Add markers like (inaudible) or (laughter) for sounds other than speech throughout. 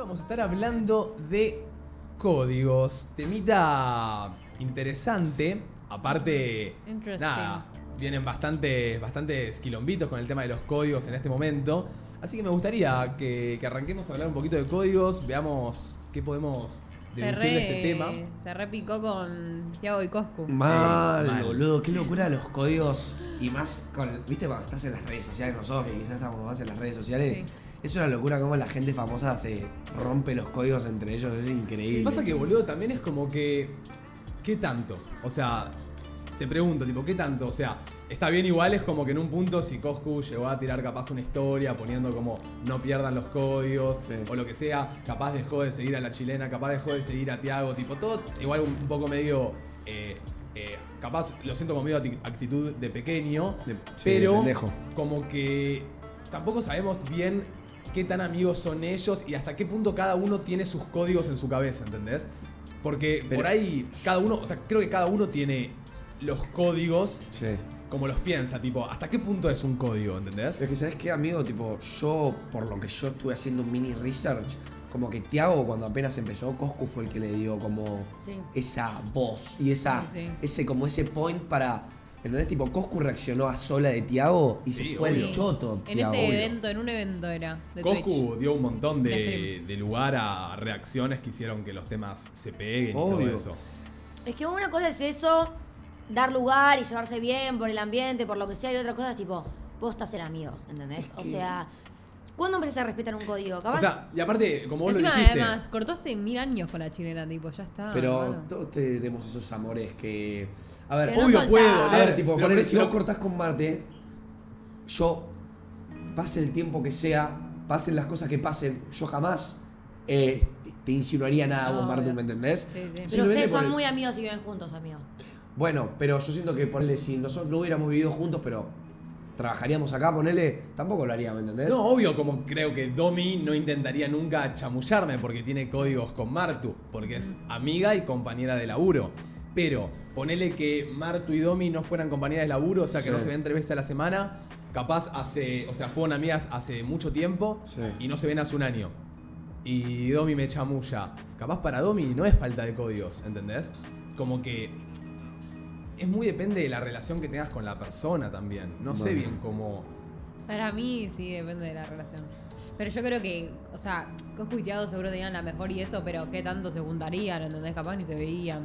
vamos a estar hablando de códigos. Temita interesante. Aparte, Interesting. nada, vienen bastantes, bastantes quilombitos con el tema de los códigos en este momento. Así que me gustaría que, que arranquemos a hablar un poquito de códigos, veamos qué podemos Se deducir de este re, tema. se repicó con Tiago y Coscu. Mal, Mal. boludo, qué locura los códigos. Y más con. ¿Viste cuando estás en las redes sociales? Nosotros que quizás estamos más en las redes sociales. Sí. Es una locura cómo la gente famosa se rompe los códigos entre ellos. Es increíble. Pasa que, boludo, también es como que. ¿Qué tanto? O sea, te pregunto, tipo, ¿qué tanto? O sea, está bien igual, es como que en un punto si Coscu llegó a tirar capaz una historia poniendo como no pierdan los códigos Sí. o lo que sea, capaz dejó de seguir a la chilena, capaz dejó de seguir a Tiago, tipo, todo igual un, un poco medio. eh, eh, capaz lo siento como medio actitud de pequeño, De- sí, pero de como que tampoco sabemos bien qué tan amigos son ellos y hasta qué punto cada uno tiene sus códigos en su cabeza, ¿entendés? Porque Pero- por ahí cada uno, o sea, creo que cada uno tiene los códigos Sí. como los piensa, tipo, ¿hasta qué punto es un código, ¿entendés? Es que, ¿sabes qué, amigo? Tipo, yo, por lo que yo estuve haciendo un mini research, como que Tiago, cuando apenas empezó, Coscu fue el que le dio como Sí. esa voz y esa, Sí, sí. ese como ese point para. ¿Entendés? Tipo, Coscu reaccionó a sola de Tiago y Sí, se fue obvio. el choto. En Tiago, ese obvio. evento, en un evento era. De Coscu Twitch. dio un montón de, stream. de lugar a reacciones que hicieron que los temas se peguen y todo eso. Es que una cosa es eso, dar lugar y llevarse bien por el ambiente, por lo que sea, y otra cosa es tipo, posta ser amigos, ¿entendés? O sea, ¿cuándo empezás a respetar un código? Capaz, O sea, y aparte, como vos lo Encima, dijiste, además, cortó hace mil años con la chilena, tipo, ya está. Pero hermano. todos tenemos esos amores que. A ver, Que no obvio soltás. puedo, A ver, tipo, pero ponele, si vos lo- cortás con Marte, yo, pase el tiempo que sea, pasen las cosas que pasen, yo jamás eh, te- te insinuaría nada a vos, No, Marte, obvio. ¿me entendés? Sí, sí. pero Simplemente ustedes por son el- muy amigos y viven juntos, amigo. Bueno, pero yo siento que, ponele, si nosotros no hubiéramos vivido juntos, pero trabajaríamos acá, ponele, tampoco lo haría, ¿me entendés? No, obvio, como creo que Domi no intentaría nunca chamullarme porque tiene códigos con Martu, porque es amiga y compañera de laburo. Pero ponele que Martu y Domi no fueran compañeras de laburo, o sea que Sí. no se ven tres veces a la semana, capaz hace, o sea, fueron amigas hace mucho tiempo Sí. y no se ven hace un año. Y Domi me chamulla. Capaz para Domi no es falta de códigos, ¿entendés? Como que es muy depende de la relación que tengas con la persona también. No sé bien cómo... Para mí sí depende de la relación. Pero yo creo que, o sea, Coscu y Tiago seguro tenían la mejor y eso, pero qué tanto se juntarían, ¿entendés? Capaz ni se veían.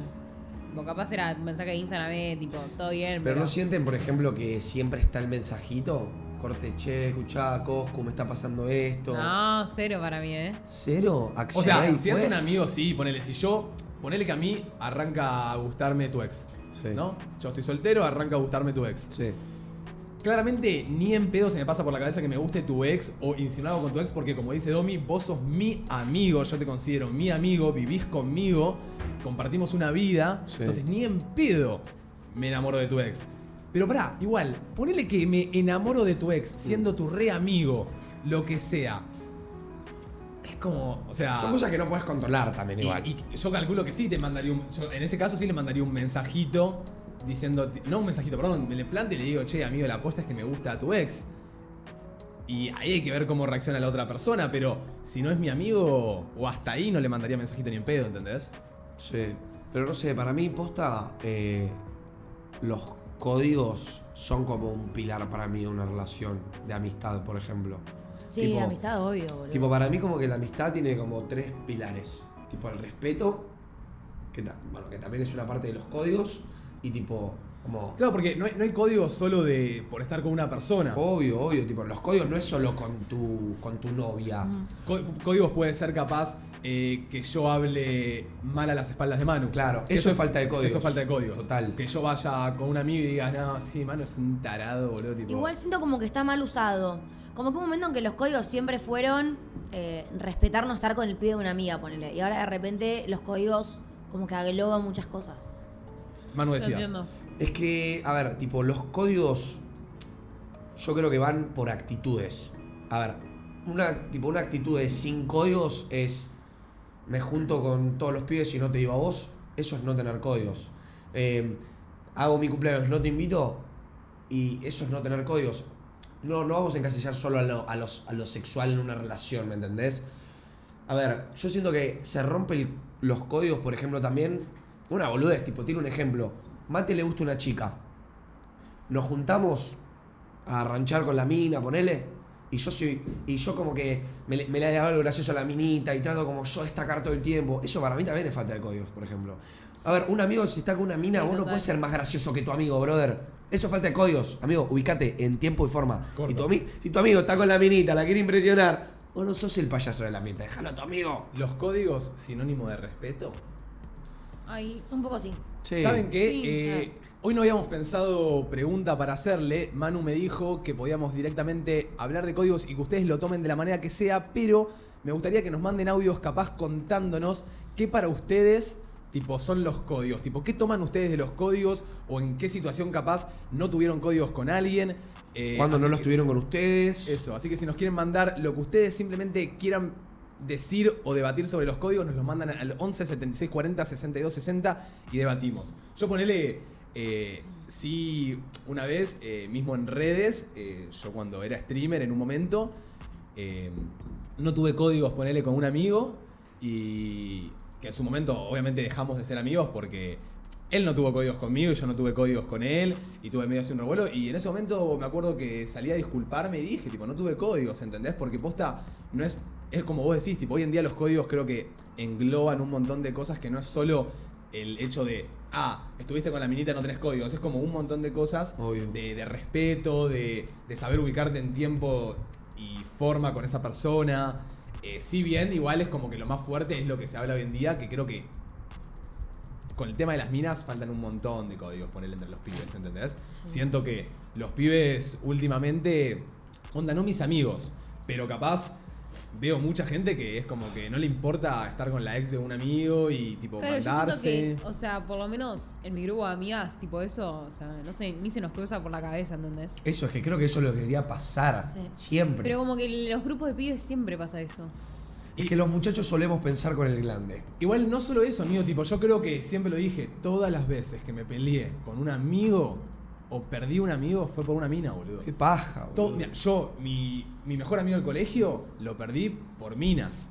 O capaz era un mensaje de Instagram, eh, tipo, todo bien, Pero pero. no sienten, por ejemplo, que siempre está el mensajito. Corte, che, escuchá, Coscu, me está pasando esto. No, cero para mí, ¿eh? Cero, O sea, si es un amigo, sí, ponele. Si yo, ponele que a mí arranca a gustarme tu ex. Sí. ¿No? Yo estoy soltero, arranca a gustarme tu ex. Sí. Claramente, ni en pedo se me pasa por la cabeza que me guste tu ex o insinuado con tu ex, porque como dice Domi, vos sos mi amigo, yo te considero mi amigo, vivís conmigo, compartimos una vida. Sí. Entonces, ni en pedo me enamoro de tu ex. Pero pará, igual, ponele que me enamoro de tu ex, siendo tu re amigo, lo que sea. Es como, o sea. Son cosas que no puedes controlar también igual. Y, yo calculo que sí te mandaría un. yo en ese caso sí le mandaría un mensajito diciendo. No un mensajito, perdón. Me le planteo y le digo, che, amigo, la apuesta es que me gusta a tu ex. Y ahí hay que ver cómo reacciona la otra persona, pero si no es mi amigo, o hasta ahí no le mandaría mensajito ni en pedo, ¿entendés? Sí. Pero no sé, para mí, posta, eh, los códigos son como un pilar para mí de una relación de amistad, por ejemplo. Sí, Tipo- amistad, obvio, boludo. Tipo, para mí como que la amistad tiene como tres pilares. Tipo, el respeto, que, ta- bueno, que también es una parte de los códigos, y tipo, como... Claro, porque no hay, no hay código solo de por estar con una persona. Obvio, obvio, tipo, los códigos no es solo con tu, con tu novia. Có- Códigos puede ser capaz eh, que yo hable mal a las espaldas de Manu. Claro, eso es falta de códigos. Eso es falta de códigos. Total. Que yo vaya con un amigo y diga, no, sí, Manu es un tarado, boludo. Tipo, Igual siento como que está mal usado. Como que un momento en que los códigos siempre fueron eh, respetar no estar con el pibe de una amiga, ponele. Y ahora de repente los códigos como que agloban muchas cosas. Manu decía. entiendo. Es que, a ver, tipo, los códigos yo creo que van por actitudes. A ver, una, tipo, una actitud de sin códigos es me junto con todos los pibes y no te digo a vos. Eso es no tener códigos. Eh, hago mi cumpleaños, no te invito y eso es no tener códigos. No, no vamos a encasillar solo a lo, a los, a lo sexual en una relación, ¿me entendés? A ver, yo siento que se rompen los códigos, por ejemplo, también. Una boludez, tipo, tiene un ejemplo. Mate le gusta una chica. Nos juntamos a ranchar con la mina, ponele. Y yo soy. Y yo como que me, le- me le hago algo gracioso a la minita y trato como yo destacar todo el tiempo. Eso para mí también es falta de códigos, por ejemplo. A ver, un amigo si está con una mina, Sí, vos no puedes ser más gracioso que tu amigo, brother. Eso es falta de códigos. Amigo, ubicate en tiempo y forma. Corto. Si tu, ami- si tu amigo está con la minita, la quiere impresionar, vos no sos el payaso de la minita. Déjalo a tu amigo. Los códigos sinónimo de respeto. Ay, Un poco sí. Sí. ¿Saben qué? Sí, Eh, hoy no habíamos pensado pregunta para hacerle. Manu me dijo que podíamos directamente hablar de códigos y que ustedes lo tomen de la manera que sea, pero me gustaría que nos manden audios capaz contándonos qué para ustedes tipo son los códigos, tipo qué toman ustedes de los códigos o en qué situación capaz no tuvieron códigos con alguien. eh, Cuando no los que- tuvieron con ustedes. Eso, así que si nos quieren mandar lo que ustedes simplemente quieran decir o debatir sobre los códigos, nos los mandan al 11 76 40 62 60 y debatimos. Yo ponele, eh, sí, una vez, eh, mismo en redes, eh, yo cuando era streamer en un momento, eh, no tuve códigos, ponele con un amigo y que en su momento obviamente dejamos de ser amigos porque él no tuvo códigos conmigo y yo no tuve códigos con él y tuve medio así un revuelo y en ese momento me acuerdo que salí a disculparme y dije, tipo, no tuve códigos, ¿entendés? Porque posta no es, es como vos decís, tipo, hoy en día los códigos creo que engloban un montón de cosas que no es solo el hecho de, ah, estuviste con la minita, no tenés códigos, es como un montón de cosas de, de respeto, de, de saber ubicarte en tiempo y forma con esa persona. Eh, si bien, igual es como que lo más fuerte es lo que se habla hoy en día, que creo que con el tema de las minas faltan un montón de códigos ponerle entre los pibes, ¿entendés? Siento que los pibes últimamente, onda, no mis amigos, pero capaz veo mucha gente que es como que no le importa estar con la ex de un amigo y tipo Claro, yo mandarse. siento que, o sea, por lo menos en mi grupo de amigas, tipo eso, o sea, no sé, ni se nos cruza por la cabeza, ¿entendés? Eso es que creo que eso es lo que debería pasar. Sí. Siempre. Pero como que en los grupos de pibes siempre pasa eso. es que los muchachos solemos pensar con el glande. Igual no solo eso, amigo, tipo, yo creo que siempre lo dije, todas las veces que me peleé con un amigo o perdí un amigo fue por una mina, boludo. Qué paja, Todo- boludo. mira, yo, mi, mi mejor amigo del colegio, lo perdí por minas.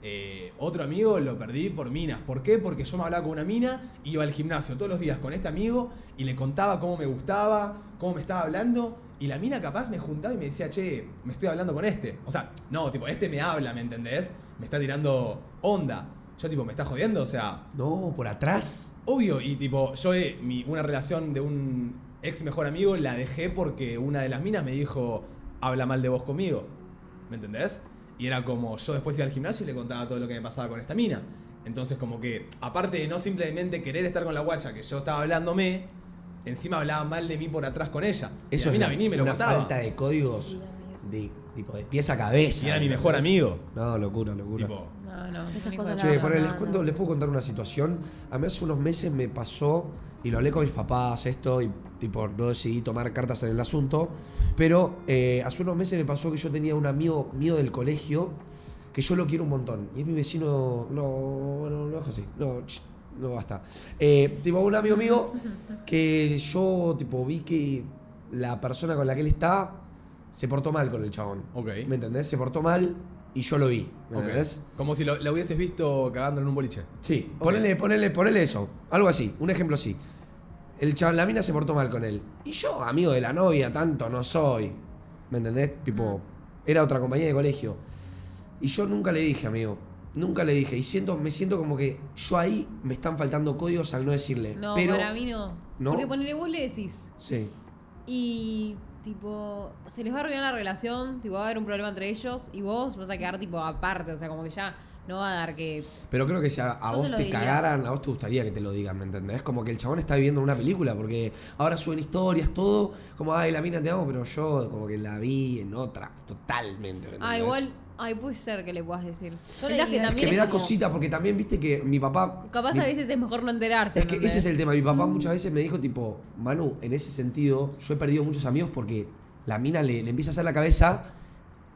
Eh, otro amigo lo perdí por minas. ¿Por qué? Porque yo me hablaba con una mina, iba al gimnasio todos los días con este amigo y le contaba cómo me gustaba, cómo me estaba hablando. Y la mina capaz me juntaba y me decía, che, me estoy hablando con este. O sea, no, tipo, este me habla, ¿me entendés? Me está tirando onda. Yo, tipo, me está jodiendo, o sea, No, por atrás. Obvio, y tipo, yo eh, mi- una relación de un ex mejor amigo la dejé porque una de las minas me dijo, habla mal de vos conmigo. ¿Me entendés? Y era como, yo después iba al gimnasio y le contaba todo lo que me pasaba con esta mina. Entonces como que, aparte de no simplemente querer estar con la guacha que yo estaba hablándome, encima hablaba mal de mí por atrás con ella. Eso y la mina es venía y me lo una contaba. falta de códigos de tipo de pieza a cabeza. Y era mi mejor amigo. No, locura, locura. Tipo, No, no, Esas cosas. Che, No, ponele, no, les no. cuento, les puedo contar una situación. A mí hace unos meses me pasó, y lo hablé con mis papás, esto, y tipo, no decidí tomar cartas en el asunto. Pero eh, hace unos meses me pasó que yo tenía un amigo mío del colegio que yo lo quiero un montón. Y es mi vecino. No, no, no es así. No, ch, no basta. Eh, tipo, un amigo mío que yo, tipo, vi que la persona con la que él está se portó mal con el chabón. Ok. ¿Me entendés? Se portó mal y yo lo vi. ¿Me entendés? Como si lo, lo hubieses visto cagando en un boliche. Sí, Ok. ponele, ponele, ponele eso. Algo así, un ejemplo así. El chaval, la mina se portó mal con él. Y yo, amigo de la novia, tanto no soy. ¿Me entendés? Tipo, era otra compañía de colegio. Y yo nunca le dije, amigo. Nunca le dije. Y siento, me siento como que yo ahí me están faltando códigos al no decirle. No, Pero. para mí no. ¿No? Porque ponele vos le decís. Sí. Y tipo, se les va a arruinar la relación, tipo, va a haber un problema entre ellos y vos vas a quedar tipo aparte, o sea, como que ya no va a dar que... Pero creo que si a, vos te diría. cagaran, a vos te gustaría que te lo digan, ¿me entendés? Como que el chabón está viviendo una película, porque ahora suben historias, todo, como, ay, la mina te amo, pero yo como que la vi en otra, totalmente. ¿me Ah, entendés? igual, ay, puede ser que le puedas decir. Yo le Mirá que diría- también que me es da como- cosita, porque también viste que mi papá. Capaz mi- a veces es mejor no enterarse. Es que ese es el tema. Mi papá muchas veces me dijo, tipo, Manu, en ese sentido, yo he perdido muchos amigos porque la mina le, le empieza a hacer la cabeza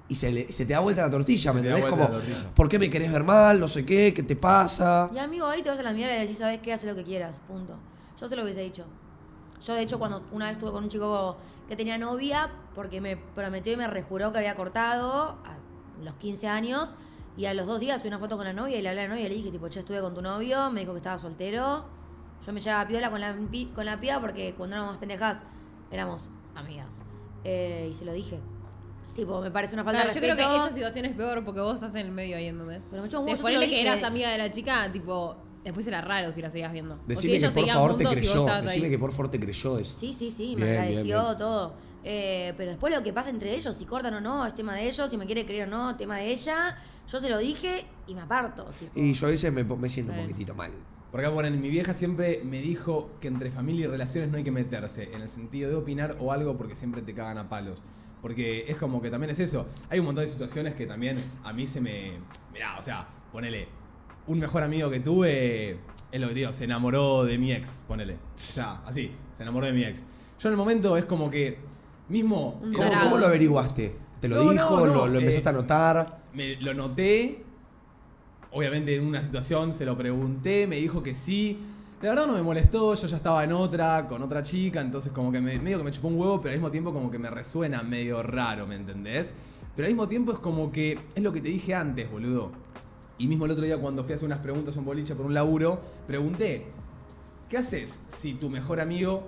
y se, le- se te da vuelta la tortilla, Se ¿me te da entendés? vuelta Como, la tortilla. ¿por qué me querés ver mal? No sé qué, ¿qué te pasa? Y amigo, ahí te vas a la mierda y le decís, ¿sabes qué? Haz lo que quieras, punto. Yo se lo hubiese dicho. Yo, de hecho, cuando una vez estuve con un chico que tenía novia, porque me prometió y me rejuró que había cortado los 15 años, Y a los dos días subí una foto con la novia y le hablé a la novia y le dije, tipo, che, estuve con tu novio, me dijo que estaba soltero. Yo me llevaba piola con la, pi- con la piba porque cuando éramos más pendejas éramos amigas. Eh, y se lo dije. Tipo, me parece una falta Claro, de yo creo respeto. que esa situación es peor porque vos estás en el medio ahí, ¿entendés? Pero me chupa un yo lo ponele que eras amiga de la chica, tipo, después era raro si la seguías viendo. O si Decime que ellos por seguían favor te juntos y vos creyó. estabas Decime ahí. que por favor te creyó. Es... Sí, sí, sí, Bien, me bien, agradeció bien. todo. Eh, pero después lo que pasa entre ellos, si cortan o no, es tema de ellos, si me quiere creer o no, tema de ella. Yo se lo dije y me aparto. tipo. Y yo a veces me, me siento un poquitito mal. Por acá ponen, mi vieja siempre me dijo que entre familia y relaciones no hay que meterse, en el sentido de opinar o algo porque siempre te cagan a palos. Porque es como que también es eso. Hay un montón de situaciones que también a mí se me... Mirá, o sea, ponele, un mejor amigo que tuve, es lo que digo, se enamoró de mi ex, ponele. Ya, así, se enamoró de mi ex. Yo en el momento es como que, mismo... ¿Cómo, lo averiguaste? ¿Te lo No, dijo? no, no, ¿Lo, lo empezaste eh, a notar? me lo noté. Obviamente en una situación se lo pregunté, me dijo que sí. De verdad no me molestó, yo ya estaba en otra, con otra chica, entonces como que me, medio que me chupó un huevo, pero al mismo tiempo como que me resuena medio raro, ¿me entendés? Pero al mismo tiempo es como que es lo que te dije antes, boludo. Y mismo el otro día cuando fui a hacer unas preguntas a un boliche por un laburo, pregunté, ¿qué haces si tu mejor amigo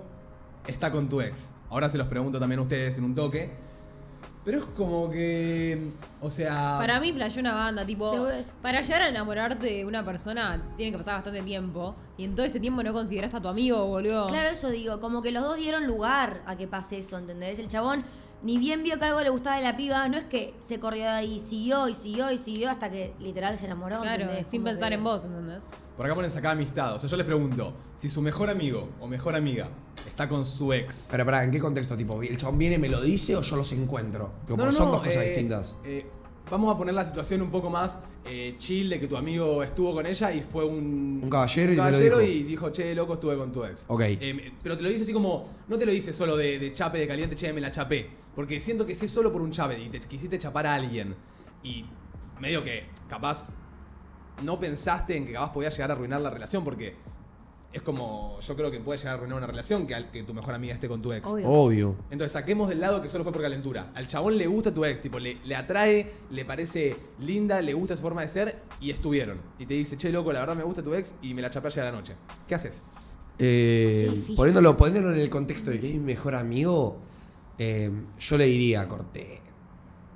está con tu ex? Ahora se los pregunto también a ustedes en un toque. Pero es como que, o sea... Para mí flasheó una banda, tipo, para llegar a enamorarte de una persona tiene que pasar bastante tiempo. Y en todo ese tiempo no consideraste a tu amigo, boludo. Claro, eso digo, como que los dos dieron lugar a que pase eso, ¿entendés? El chabón ni bien vio que algo le gustaba de la piba, no es que se corrió de ahí, siguió y siguió y siguió hasta que literal se enamoró. Claro, ¿entendés? sin Como pensar que- en vos, ¿entendés? Por acá ponen sacar amistad. O sea, yo les pregunto, si su mejor amigo o mejor amiga está con su ex. Pero pará, ¿en qué contexto? Tipo, ¿el chabón viene y me lo dice o yo los encuentro? Tipo, porque son dos cosas eh, distintas. eh, vamos a poner la situación un poco más eh, chill de que tu amigo estuvo con ella y fue un, Un caballero y te lo caballero dijo. y dijo, che, loco, estuve con tu ex. Ok. Eh, pero te lo dice así como, no te lo dice solo de, de chape, de caliente, che, me la chapé. Porque siento que si es solo por un chape y te quisiste chapar a alguien y medio que capaz no pensaste en que capaz podía llegar a arruinar la relación porque es como, yo creo que puede llegar a arruinar una relación que, al- que tu mejor amiga esté con tu ex. Obvio. Obvio. Entonces saquemos del lado que solo fue por calentura. Al chabón le gusta tu ex, tipo, le, le atrae, le parece linda, le gusta su forma de ser y estuvieron. Y te dice, che, loco, la verdad me gusta tu ex y me la chapé ayer a la noche. ¿Qué haces? Eh, Qué difícil. poniéndolo, poniéndolo en el contexto de que es mi mejor amigo, eh, yo le diría, corte,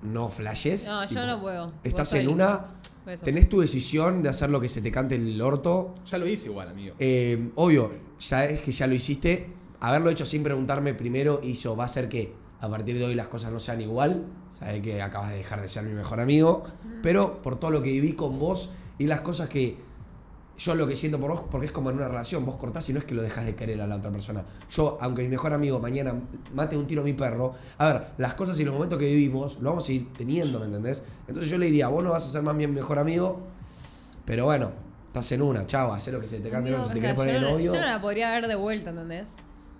no flashes. No, yo no puedo. Estás Vos en soy- una, Eso. tenés tu decisión de hacer lo que se te cante el orto. Ya lo hice igual, amigo. Eh, obvio, ya es que ya lo hiciste. Haberlo hecho sin preguntarme primero hizo, va a ser que a partir de hoy las cosas no sean igual. Sabes que acabas de dejar de ser mi mejor amigo. Pero por todo lo que viví con vos y las cosas que yo lo que siento por vos, porque es como en una relación, vos cortás y no es que lo dejas de querer a la otra persona. Yo, aunque mi mejor amigo mañana mate un tiro a mi perro, a ver, las cosas y los momentos que vivimos lo vamos a ir teniendo, ¿me entendés? Entonces yo le diría, vos no vas a ser más mi mejor amigo, pero bueno, estás en una, chao, haz lo que se te cante, Amigo, si te sea, querés poner no, novio. yo no la podría ver de vuelta, ¿entendés?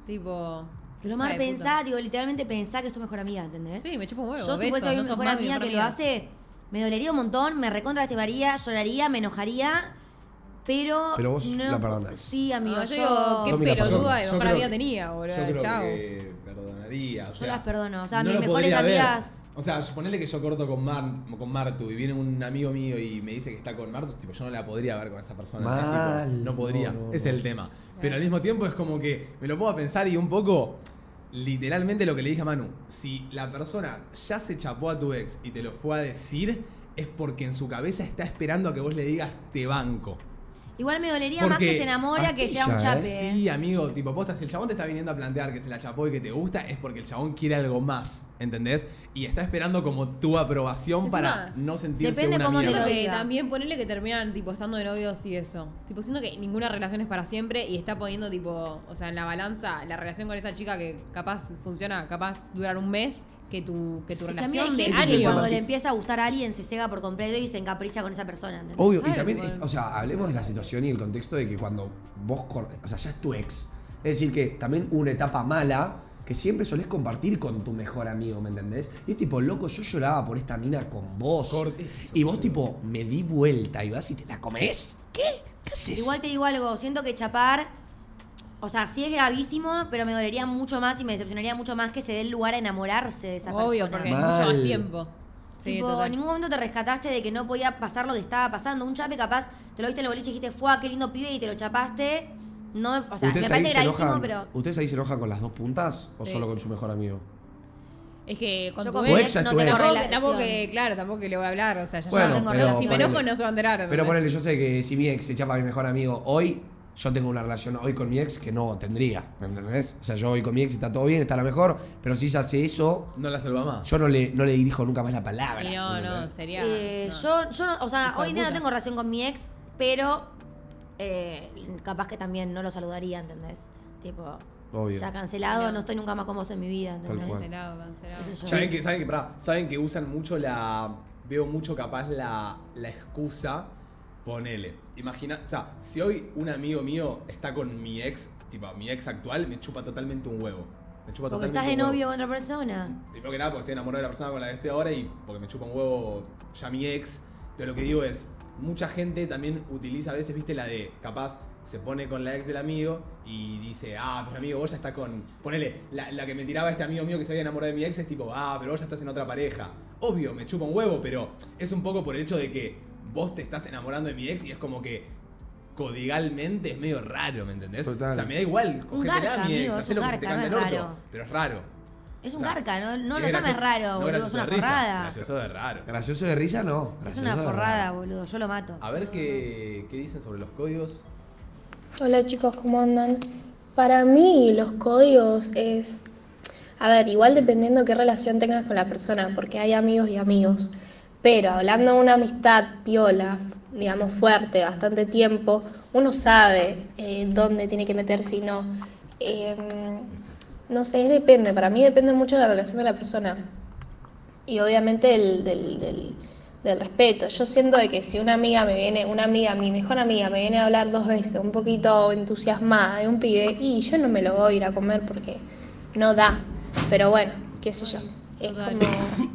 Tipo. Pero más pensá, digo, literalmente pensá que es tu mejor amiga, ¿entendés? Sí, me chupo un huevo. Yo si fuese mi no sos mejor mi amiga que lo hace, me dolería un montón, me recontra lloraría, me enojaría, pero... Pero vos la perdonás. Sí, amigo, No, yo, yo digo, qué pelotuda Yo mejor que- tenía, boludo. Yo creo Chao. que perdonaría. O Yo sea, las perdono, o sea, no mis mejores ver. amigas- O sea, ponele que yo corto con, Mar, con Martu y viene un amigo mío y me dice que está con Martu, tipo, yo no la podría ver con esa persona. Mal. Tipo, no podría. No, no, Ese es no. el tema. Pero al mismo tiempo es como que me lo pongo a pensar y un poco. Literalmente lo que le dije a Manu, si la persona ya se chapó a tu ex y te lo fue a decir, es porque en su cabeza está esperando a que vos le digas te banco. Igual me dolería más que se enamore a que sea un chape. ¿eh? Sí, amigo, tipo, posta, si el chabón te está viniendo a plantear que se la chapó y que te gusta, es porque el chabón quiere algo más, ¿entendés? Y está esperando como tu aprobación para no sentirse depende una cómo mierda. Que también ponerle que terminan tipo estando de novios y eso. Tipo, siento que ninguna relación es para siempre y está poniendo tipo, o sea, en la balanza la relación con esa chica que capaz funciona, capaz durar un mes, que tu, que tu relación de años. cuando le empieza a gustar a alguien se cega por completo y se encapricha con esa persona. ¿entendés? Obvio, y Claro, también, tipo, o sea, hablemos de la situación y el contexto de que cuando vos, o sea, ya es tu ex. Es decir, que también una etapa mala que siempre solés compartir con tu mejor amigo, ¿me entendés? Y es tipo, loco, yo lloraba por esta mina con vos. Corte eso, y vos, tipo, me di vuelta y vas y te la comes. ¿Qué? ¿Qué haces? Igual te digo algo, siento que chapar, o sea, sí es gravísimo, pero me dolería mucho más y me decepcionaría mucho más que se dé el lugar a enamorarse de esa Obvio, persona. porque es mucho más tiempo. Sí, tipo, total. en ningún momento te rescataste de que no podía pasar lo que estaba pasando. Un chape capaz, te lo viste en el boliche y dijiste, fue qué lindo pibe y te lo chapaste. No, o sea, me ¿Ustedes, ahí parece se gravísimo, enojan, pero. ¿Ustedes ahí se enojan con las dos puntas o Sí. solo con su mejor amigo? Es que con Yo tu ex, ex no tu tengo relación. tampoco que, claro, tampoco que le voy a hablar, o sea, ya Bueno, sabes. pero Pero si me enojo no se va a enterar. Pero ponele, yo sé que si mi ex se chapa a mi mejor amigo hoy, yo tengo una relación hoy con mi ex que no tendría, ¿me entendés? O sea, yo voy con mi ex y está todo bien, está la mejor, pero si ella hace eso, No la saluda más. yo no le, no le dirijo nunca más la palabra. No, ¿me no, sería. Eh, no. Yo, yo no, o sea, Hijo hoy en día no tengo relación con mi ex, pero eh, capaz que también no lo saludaría, ¿entendés? Tipo, Obvio. ya cancelado, no estoy nunca más con vos en mi vida, ¿entendés? Cancelado, cancelado. Qué sé yo. ¿Saben que, saben que, pará, saben que usan mucho la. Veo mucho capaz la, la excusa. Ponele. Imagina. O sea, si hoy un amigo mío está con mi ex, tipo mi ex actual, me chupa totalmente un huevo. Me chupa Porque totalmente estás de un huevo. novio con otra persona. Primero que nada, porque estoy enamorado de la persona con la que estoy ahora y porque me chupa un huevo ya mi ex. Pero lo que digo es, mucha gente también utiliza a veces, viste, la de capaz se pone con la ex del amigo y dice, ah, pero amigo, vos ya estás con. Ponele, la, la que me tiraba este amigo mío que se había enamorado de mi ex es tipo, ah, pero vos ya estás en otra pareja. Obvio, me chupa un huevo, pero es un poco por el hecho de que vos te estás enamorando de mi ex y es como que codigalmente es medio raro, ¿me entendés? Total. O sea, me da igual, cogete a mi ex, hacé lo que te cante el orto, pero es raro. Es O un sea, garca, no, no lo llames raro, no boludo, es una de risa, forrada. Gracioso de raro. Gracioso de risa, no. Es una forrada, boludo, yo lo mato. A ver qué, qué dicen sobre los códigos. Hola chicos, ¿cómo andan? Para mí los códigos es, a ver, igual dependiendo qué relación tengas con la persona, porque hay amigos y amigos, pero hablando de una amistad piola, digamos fuerte, bastante tiempo, uno sabe eh, dónde tiene que meterse y no. Eh, no sé, depende, para mí depende mucho de la relación de la persona y obviamente del, del, del- del respeto. Yo siento de que si una amiga me viene, una amiga, mi mejor amiga, me viene a hablar dos veces, un poquito entusiasmada de un pibe, y yo no me lo voy a ir a comer porque no da. Pero bueno, qué sé yo. Es como. (coughs)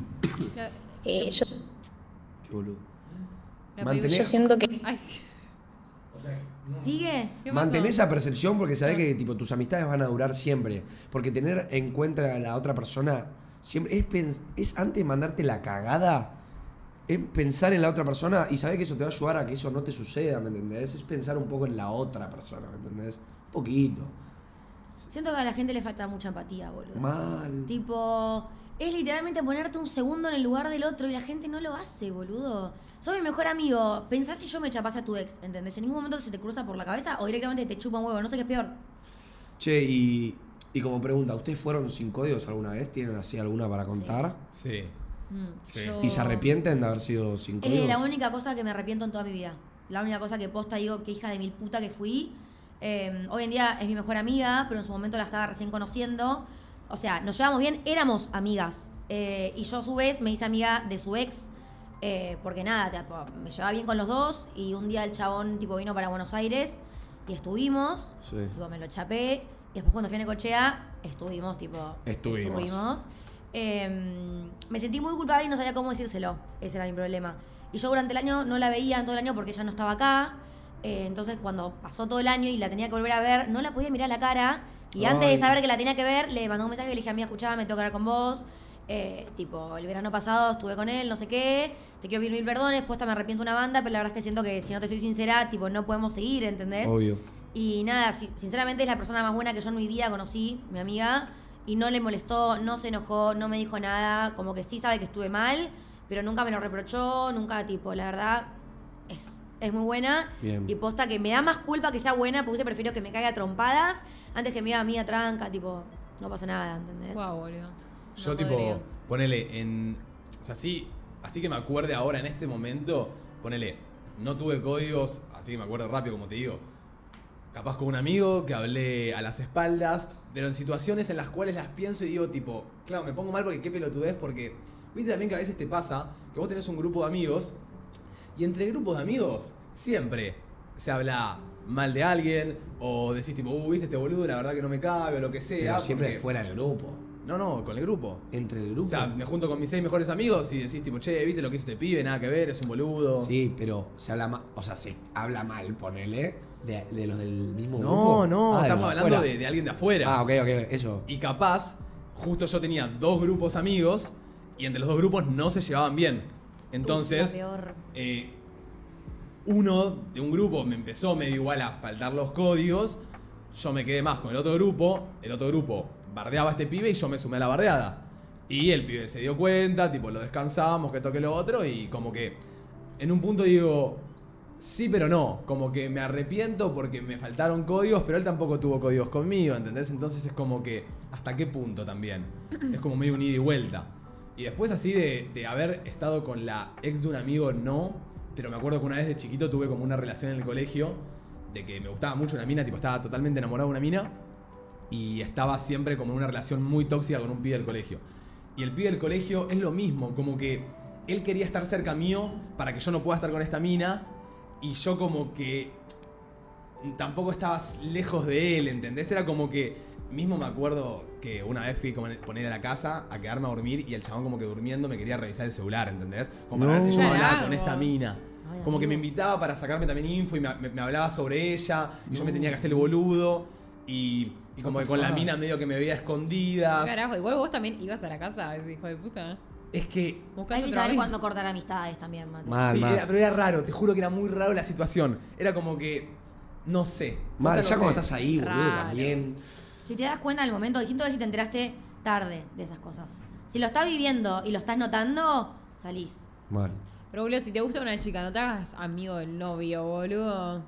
Eh, yo, Qué boludo. la yo siento que. Ay, ¿Sigue? ¿qué pasó? Mantén esa percepción porque sabés que tipo, tus amistades van a durar siempre. Porque tener en cuenta a la otra persona siempre es, pens- es antes de mandarte la cagada, es pensar en la otra persona y saber que eso te va a ayudar a que eso no te suceda, ¿me entendés? Es pensar un poco en la otra persona, ¿me entendés? Un poquito. Siento que a la gente le falta mucha empatía, boludo. Mal. Tipo, es literalmente ponerte un segundo en el lugar del otro y la gente no lo hace, boludo. Soy mi mejor amigo. Pensar si yo me chapase a tu ex, ¿entendés? En ningún momento se te cruza por la cabeza o directamente te chupa un huevo. No sé qué es peor. Che, y, y como pregunta, ¿ustedes fueron sin códigos alguna vez? ¿Tienen así alguna para contar? Sí. Mm, Sí. yo- ¿Y se arrepienten de haber sido sin códigos? Es la única cosa que me arrepiento en toda mi vida. La única cosa que posta digo que hija de mil puta que fui. Eh, hoy en día es mi mejor amiga, pero en su momento la estaba recién conociendo. O sea, nos llevamos bien, éramos amigas. Eh, y yo a su vez me hice amiga de su ex. eh, porque nada, tipo, me llevaba bien con los dos. Y un día el chabón tipo vino para Buenos Aires y estuvimos. Sí. Tipo, me lo chapé. Y después cuando fui a Necochea, estuvimos, tipo. Estuvimos. estuvimos. Eh, me sentí muy culpable y no sabía cómo decírselo. Ese era mi problema. Y yo durante el año no la veía en todo el año porque ella no estaba acá. Eh, entonces cuando pasó todo el año y la tenía que volver a ver, no la podía mirar a la cara. Y antes de saber que la tenía que ver, le mandó un mensaje y le dije, amiga, escuchaba, me tengo que hablar con vos. Eh, tipo, el verano pasado estuve con él, no sé qué. Te quiero pedir mil perdones, puesta me arrepiento una banda, pero la verdad es que siento que si no te soy sincera, tipo, no podemos seguir, ¿entendés? Obvio. Y nada, si- sinceramente es la persona más buena que yo en mi vida conocí, mi amiga, y no le molestó, no se enojó, no me dijo nada, como que sí sabe que estuve mal, pero nunca me lo reprochó, nunca, tipo, la verdad, es, es muy buena. Bien. Y posta que me da más culpa que sea buena, porque yo prefiero que me caiga a trompadas antes que me diga amiga tranca, tipo, no pasa nada, ¿entendés? Guau, boludo. Yo tipo, ponele en... O sea, sí, así que me acuerde ahora en este momento, ponele, no tuve códigos, así que me acuerdo rápido como te digo. Capaz con un amigo que hablé a las espaldas, pero en situaciones en las cuales las pienso y digo tipo, claro, me pongo mal porque qué pelotudez, porque viste también que a veces te pasa que vos tenés un grupo de amigos y entre grupos de amigos siempre se habla mal de alguien o decís tipo, uh, viste este boludo, la verdad que no me cabe o lo que sea. Pero siempre porque- fuera del grupo. No, no, con el grupo. Entre el grupo. O sea, me junto con mis seis mejores amigos y decís tipo, che, viste lo que hizo este pibe, nada que ver, es un boludo. Sí, pero se habla mal, o sea, se habla mal, ponele, de, de los del mismo No, grupo. no, Ah, de estamos de hablando de, de alguien de afuera. Ah, ok, ok, eso. Y capaz, justo yo tenía dos grupos amigos y entre los dos grupos no se llevaban bien. Entonces, eh, uno de un grupo me empezó medio igual a faltar los códigos. Yo me quedé más con el otro grupo. El otro grupo bardeaba a este pibe y yo me sumé a la bardeada. Y el pibe se dio cuenta, tipo, lo descansábamos, que toque lo otro. Y como que en un punto digo, sí, pero no. Como que me arrepiento porque me faltaron códigos, pero él tampoco tuvo códigos conmigo, ¿entendés? Entonces es como que, ¿hasta qué punto también? Es como medio un ida y vuelta. Y después así de, haber estado con la ex de un amigo, no. Pero me acuerdo que una vez de chiquito tuve como una relación en el colegio de que me gustaba mucho una mina, tipo estaba totalmente enamorado de una mina y estaba siempre como en una relación muy tóxica con un pibe del colegio. Y el pibe del colegio es lo mismo, como que él quería estar cerca mío para que yo no pueda estar con esta mina y yo como que tampoco estaba lejos de él, ¿entendés? Era como que, mismo me acuerdo que una vez fui como él a la casa a quedarme a dormir y el chabón como que durmiendo me quería revisar el celular, ¿entendés? Como para ver si yo me hablaba con esta mina. Ay, Como que me invitaba para sacarme también info y me, me- me hablaba sobre ella y yo me tenía que hacer el boludo y, y como que con la mina medio que me veía escondidas. Carajo, igual vos también ibas a la casa, ese hijo de puta. Es que Hay que saber cuándo cortar amistades también, Mate. Mal, Sí, mal. era- pero era raro, te juro que era muy raro la situación. Era como que, no sé. Mal, ya no cuando sé. estás ahí, boludo, Raro. también. Si te das cuenta del momento, distinto es si te enteraste tarde de esas cosas. Si lo estás viviendo y lo estás notando, salís. Mal. Pero boludo, si te gusta una chica, no te hagas amigo del novio, boludo.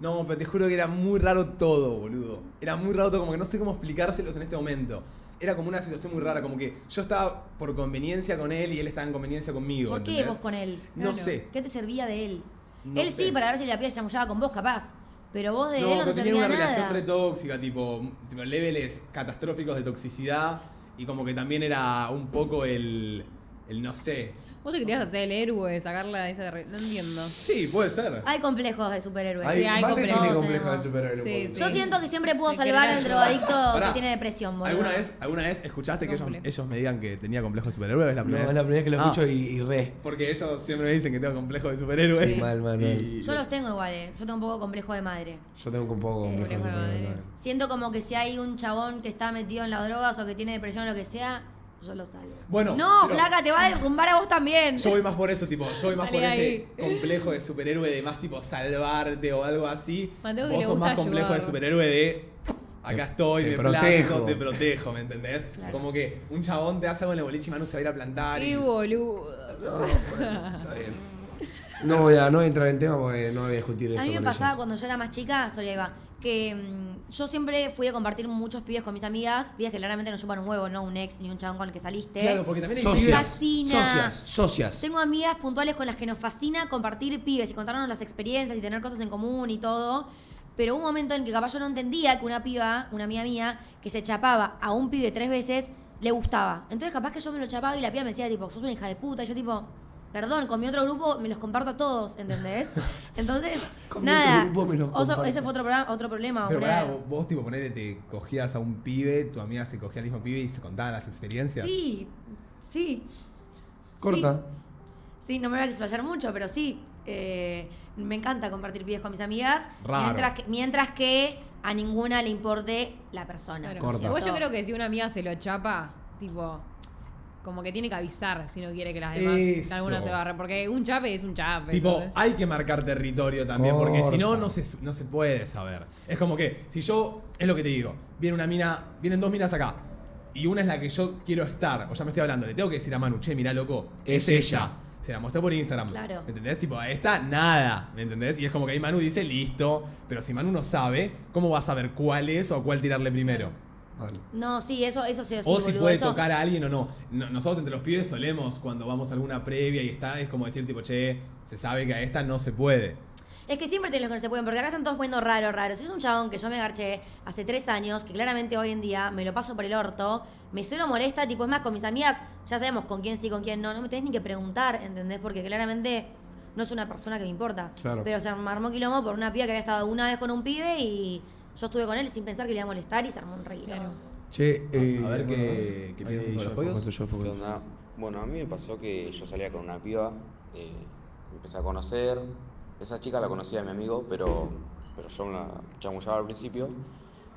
No, pero te juro que era muy raro todo, boludo. Era muy raro todo, como que no sé cómo explicárselos en este momento. Era como una situación muy rara, como que yo estaba por conveniencia con él y él estaba en conveniencia conmigo. ¿Por qué ¿entendés? vos con él? No Claro. sé. ¿Qué te servía de él? No él sé. sí, para ver si la se chamullaba con vos, capaz. Pero vos de No, él no una nada. relación re tóxica, tipo, tipo, leveles catastróficos de toxicidad. Y como que también era un poco el. El no sé. Vos te querías hacer el héroe, sacarla de esa... re- No entiendo. Sí, puede ser. Hay complejos de superhéroes. Sí, hay Mate complejos. tiene Todos complejo de tenemos. superhéroe. Sí. Yo siento que siempre puedo salvar al drogadicto Pará. que tiene depresión, boludo. ¿Alguna vez, ¿Alguna vez escuchaste que ellos, me digan que tenía complejo de superhéroe? Es la No, primera es la primera vez que lo Ah, escucho y, y re. Porque ellos siempre me dicen que tengo complejo de superhéroe. Sí, mal, mal, mal. Y- Yo los tengo igual, eh. Yo tengo un poco complejo de madre. Yo tengo un poco complejo de complejo de superhéroe madre. Siento como que si hay un chabón que está metido en las drogas o que tiene depresión o lo que sea, yo lo salvo. Bueno, No, pero- flaca, te va a derrumbar a vos también. Yo voy más por eso, tipo, yo voy más Salí por ahí. ese complejo de superhéroe de más tipo salvarte o algo así. Mateo que Vos le sos gusta más complejo ayudar. de superhéroe de acá estoy, te me protejo. planto, te protejo, ¿me entendés? Claro. Como que un chabón te hace algo en el boliche y Manu se va a ir a plantar. y- Qué boludo. Está bien. No voy, a, no voy a entrar en tema porque no voy a discutir esto A mí me con pasaba ellas. cuando yo era más chica, sorry, ahí va, que mm, yo siempre fui a compartir muchos pibes con mis amigas, pibes que claramente no chupan un huevo, no un ex ni un chabón con el que saliste. Claro, porque también hay Socias, pibes- socias, socias. Tengo amigas puntuales con las que nos fascina compartir pibes y contarnos las experiencias y tener cosas en común y todo. Pero hubo un momento en que capaz yo no entendía que una piba, una amiga mía, que se chapaba a un pibe tres veces, le gustaba. Entonces capaz que yo me lo chapaba y la piba me decía, tipo, sos una hija de puta. Y yo tipo, perdón, con mi otro grupo me los comparto a todos, ¿entendés? (laughs) Entonces, Con mi nada. otro grupo me los Oso- comparto. ese fue otro, programa- otro problema. Pero pará, vos, vos, tipo ponele, te cogías a un pibe, tu amiga se cogía al mismo pibe y se contaban las experiencias. Sí, sí. Corta. Sí, Sí, no me voy a explayar mucho, pero sí. eh, me encanta compartir pibes con mis amigas. Raro. Mientras que, mientras que a ninguna le importe la persona. Claro. Corta. Igual yo creo que si una amiga se lo chapa, tipo, como que tiene que avisar si no quiere que las demás Eso. alguna se agarre. Porque un chape es un chape. Tipo, entonces- hay que marcar territorio también, porque si no, no se, no se puede saber. Es como que, si yo, es lo que te digo, viene una mina, vienen dos minas acá, y una es la que yo quiero estar, o ya me estoy hablando, le tengo que decir a Manu, che, mirá, loco, es, Es ella. ella. Se la mostré por Instagram. Claro. ¿Me entendés? Tipo, a esta, nada. ¿Me entendés? Y es como que ahí Manu dice, listo. Pero si Manu no sabe, ¿cómo va a saber cuál es o cuál tirarle primero? Vale. No, sí, eso, eso sí, sí, o si boludo, puede eso- tocar a alguien o no. No- Nosotros entre los pibes solemos, cuando vamos a alguna previa y está, es como decir, tipo, che, se sabe que a esta no se puede. Es que siempre tienen los que no se pueden, porque acá están todos poniendo raro, raro. Si es un chabón que yo me garché hace tres años, que claramente hoy en día me lo paso por el orto, me suena molesta, tipo, es más, con mis amigas ya sabemos con quién sí, con quién no, no me tenés ni que preguntar, ¿entendés? Porque claramente no es una persona que me importa. Claro. Pero se armó quilombo por una piba que había estado una vez con un pibe y yo estuve con él sin pensar que le iba a molestar y se armó un rey. Claro. Che, eh, A ver bueno, qué- qué piensas sobre. Bueno, a mí me pasó que yo salía con una piba, eh, me empecé a conocer. Esa chica la conocía de mi amigo, pero, pero yo la chamullaba al principio.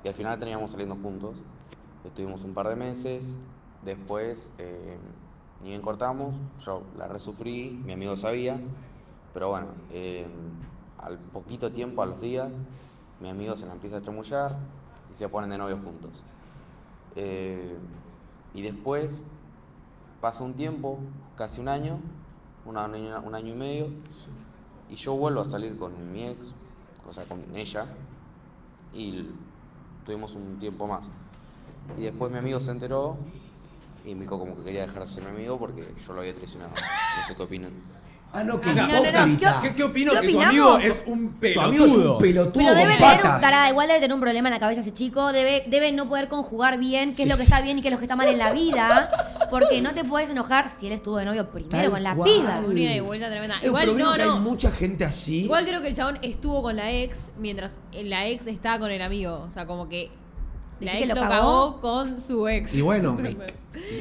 Y al final teníamos saliendo juntos. Estuvimos un par de meses. Después eh, ni bien cortamos, yo la resufrí, mi amigo sabía, pero bueno, eh, al poquito tiempo, a los días, mi amigo se la empieza a chamullar y se ponen de novios juntos. Eh, y después pasa un tiempo, casi un año, una- un año, y medio, y yo vuelvo a salir con mi ex, o sea, con ella, y tuvimos un tiempo más. Y después mi amigo se enteró y me dijo como que quería dejar de ser mi amigo porque yo lo había traicionado. No sé qué opinan. Ah, no, que Ah, no, no, no. ¿Qué, qué opino? ¿Qué que tu amigo es un Tu pelotudo. amigo es un pelotudo Pero debe con tener un, patas. tarada, igual debe tener un problema en la cabeza ese chico, debe, debe no poder conjugar bien qué Sí, es lo que sí. está bien y qué es lo que está mal en la vida, porque no te puedes enojar si él estuvo de novio primero Tal con la cual. piba. Una ida y vuelta tremenda. Es un Igual, no, no. hay mucha gente así. Igual creo que el chabón estuvo con la ex mientras la ex estaba con el amigo. O sea, como que la ¿Decís ex que lo lo cagó con su ex. Y bueno, (laughs) me-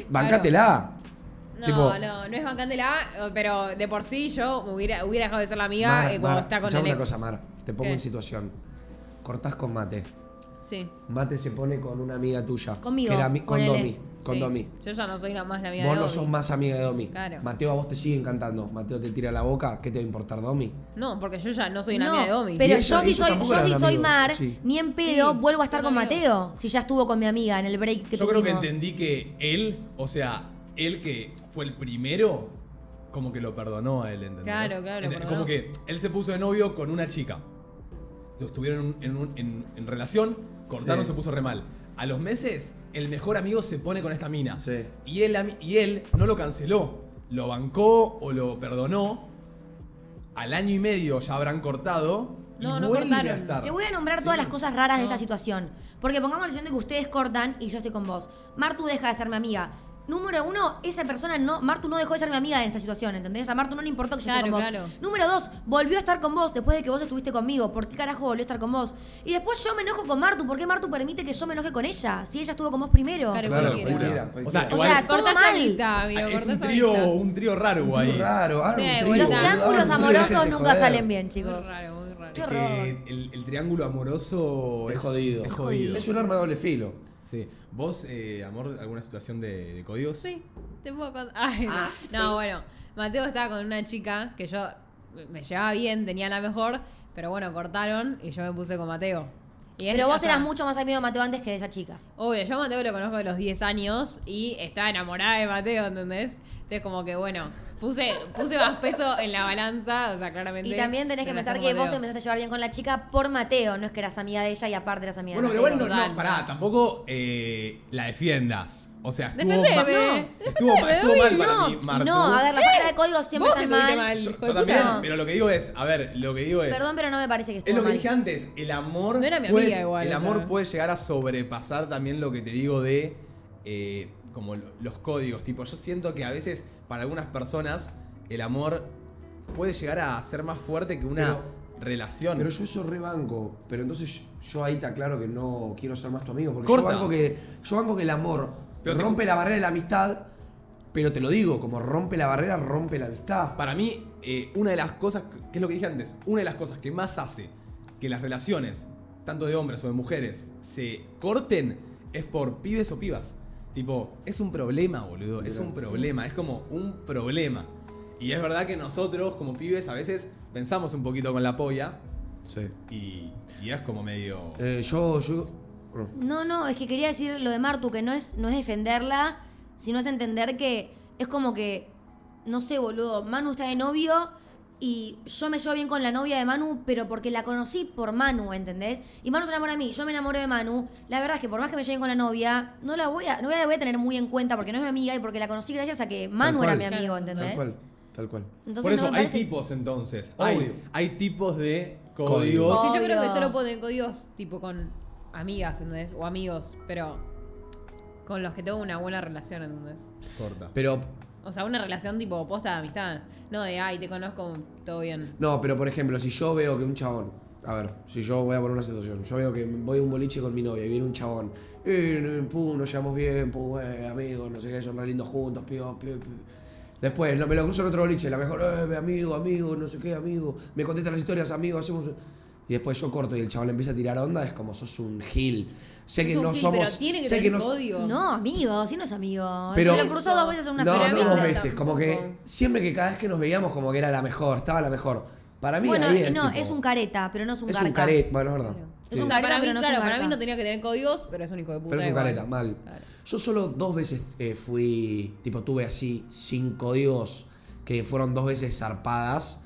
bancátela. No, Tipo- no, no es bancándela, pero de por sí yo hubiera, hubiera dejado de ser la amiga Mar, eh, cuando Mar, está con el una ex. cosa, Mar. Te pongo ¿Qué? en situación. Cortás con Mate. Sí. Mate se pone con una amiga tuya. Conmigo, Que era mi- con con. Domi. Con sí. Domi. Yo ya no soy la más la amiga Vos de no Domi. sos más amiga de Domi. Claro. Mateo, a vos te siguen cantando. Mateo te tira la boca. ¿Qué te va a importar, Domi? No, porque yo ya no soy una No, amiga de Domi. pero yo si soy, yo si soy Mar, sí. ni en pedo Sí, vuelvo a estar con amigos. Mateo, si ya estuvo con mi amiga en el break que Yo creo que entendí que él, o sea, él que fue el primero, como que lo perdonó a él, ¿entendés? Claro, claro, En-. Como que él se puso de novio con una chica. Estuvieron en, un- en- en relación, cortaron, Sí. se puso re mal. A los meses, el mejor amigo se pone con esta mina. Sí. Y él, y él no lo canceló. Lo bancó o lo perdonó. Al año y medio ya habrán cortado. No, no cortaron. Te voy a nombrar Sí. todas las cosas raras de esta situación. Porque pongamos la situación de que ustedes cortan y yo estoy con vos. Martu deja de ser mi amiga. Número uno, esa persona no. Martu no dejó de ser mi amiga en esta situación, ¿entendés? A Martu no le importó que yo esté con vos. claro. Número dos, volvió a estar con vos después de que vos estuviste conmigo. ¿Por qué carajo volvió a estar con vos? Y después yo me enojo con Martu. ¿Por qué Martu permite que yo me enoje con ella? Si ella estuvo con vos primero. Claro, Claro, cualquiera. cualquiera. Cualquiera, O sea. O igual- sea, todo Cortás mal. amigo. Es un trío, un trío raro Muy ahí. raro. Ah, un trío, Los triángulos un amorosos nunca joder. salen bien, Muy chicos. raro, muy raro. Qué Es horror. que el, el triángulo amoroso Es jodido. Es jodido. Es un arma de doble filo. Sí. ¿Vos, eh, amor, alguna situación de, de códigos? Sí, te puedo contar. (laughs) Ay, no. Ah, no, bueno. Mateo estaba con una chica que yo me llevaba bien, tenía la mejor, pero bueno, cortaron y yo me puse con Mateo. Y Pero vos eras mucho más amigo de Mateo antes que de esa chica. Obvio, yo a Mateo lo conozco de los 10 años y estaba enamorada de Mateo, ¿entendés? Entonces como que bueno, puse, puse más peso en la balanza, o sea, claramente. Y también tenés que en pensar que vos te empezaste a llevar bien con la chica por Mateo, no es que eras amiga de ella y aparte eras amiga Bueno, de pero Mateo. bueno, no, Total. no, pará, tampoco eh, la defiendas. O sea, estuvo Defendeme, mal. defendeme, Estuvo, mal- estuvo mal para no, mí, Martu. no, a ver, la falta de códigos siempre estuviste mal. mal. Yo, también, pero lo que digo es, a ver, lo que digo es. Perdón, pero no me parece que estuvo Es lo que mal. dije antes, el amor, No era mi puede, amiga igual, el o amor sea. puede llegar a sobrepasar también lo que te digo de eh, como lo- los códigos. Tipo, yo siento que a veces para algunas personas el amor puede llegar a ser más fuerte que una Pero- relación. Pero yo eso rebanco. Pero entonces yo ahí te aclaro que no quiero ser más tu amigo. Porque Corta. yo banco que, yo banco que el amor Pero te- rompe la barrera de la amistad. Pero te lo digo, como rompe la barrera, rompe la amistad. Para mí, eh, una de las cosas, que es lo que dije antes, una de las cosas que más hace que las relaciones, tanto de hombres o de mujeres, se corten es por pibes o pibas. Tipo, es un problema, boludo. Es un problema, es como un problema. Y es verdad que nosotros, como pibes, a veces pensamos un poquito con la polla Sí. y, y es como medio. Eh, yo, yo. No, no, es que quería decir lo de Martu, que no es, no es defenderla, sino es entender que es como que, no sé, boludo, Manu está de novio y yo me llevo bien con la novia de Manu, pero porque la conocí por Manu, ¿entendés? Y Manu se enamora de mí, yo me enamoro de Manu. La verdad es que por más que me lleve bien con la novia, no la voy a, no la voy a tener muy en cuenta porque no es mi amiga y porque la conocí gracias a que Manu era mi amigo, ¿entendés? Tal cual. Tal cual. Entonces, Por eso, no hay parece- tipos entonces. Hay, hay tipos de Códigos. Sí, yo creo que solo ponen códigos tipo con amigas, ¿entendés? O amigos, pero con los que tengo una buena relación, ¿entendés? Corta. Pero, O sea, una relación tipo posta de amistad. No de, ay, te conozco, todo bien. no, pero por ejemplo, si yo veo que un chabón. A ver, si yo voy a poner una situación. Yo veo que voy a un boliche con mi novia y viene un chabón. Eh, pum, nos llevamos bien, pum, eh, amigos, no sé qué, son re lindos juntos, pío, pío, pío. Después, no, me lo cruzo otro boliche, la mejor, eh, amigo, amigo, no sé qué, amigo. Me contestan las historias, amigo, hacemos. Y después yo corto y el chaval le empieza a tirar onda, es como sos un gil. Sé que Es no somos. Pero tiene que sé tener que no, códigos. No, amigo, si no es amigo. Pero- Se lo cruzó dos veces en una no, feria. no dos veces, como que siempre que cada vez que nos veíamos como que era la mejor, estaba la mejor. Para mí Bueno, ahí es, no, tipo- es un careta, pero no es un es careta. un caret, bueno, es verdad. Claro. Sí. Es un careta, para mí, pero no es un claro, para mí no tenía que tener códigos, pero es un hijo de puta. Pero es un igual. careta, mal. Claro. Yo solo dos veces eh, fui, tipo, tuve así sin códigos que fueron dos veces zarpadas.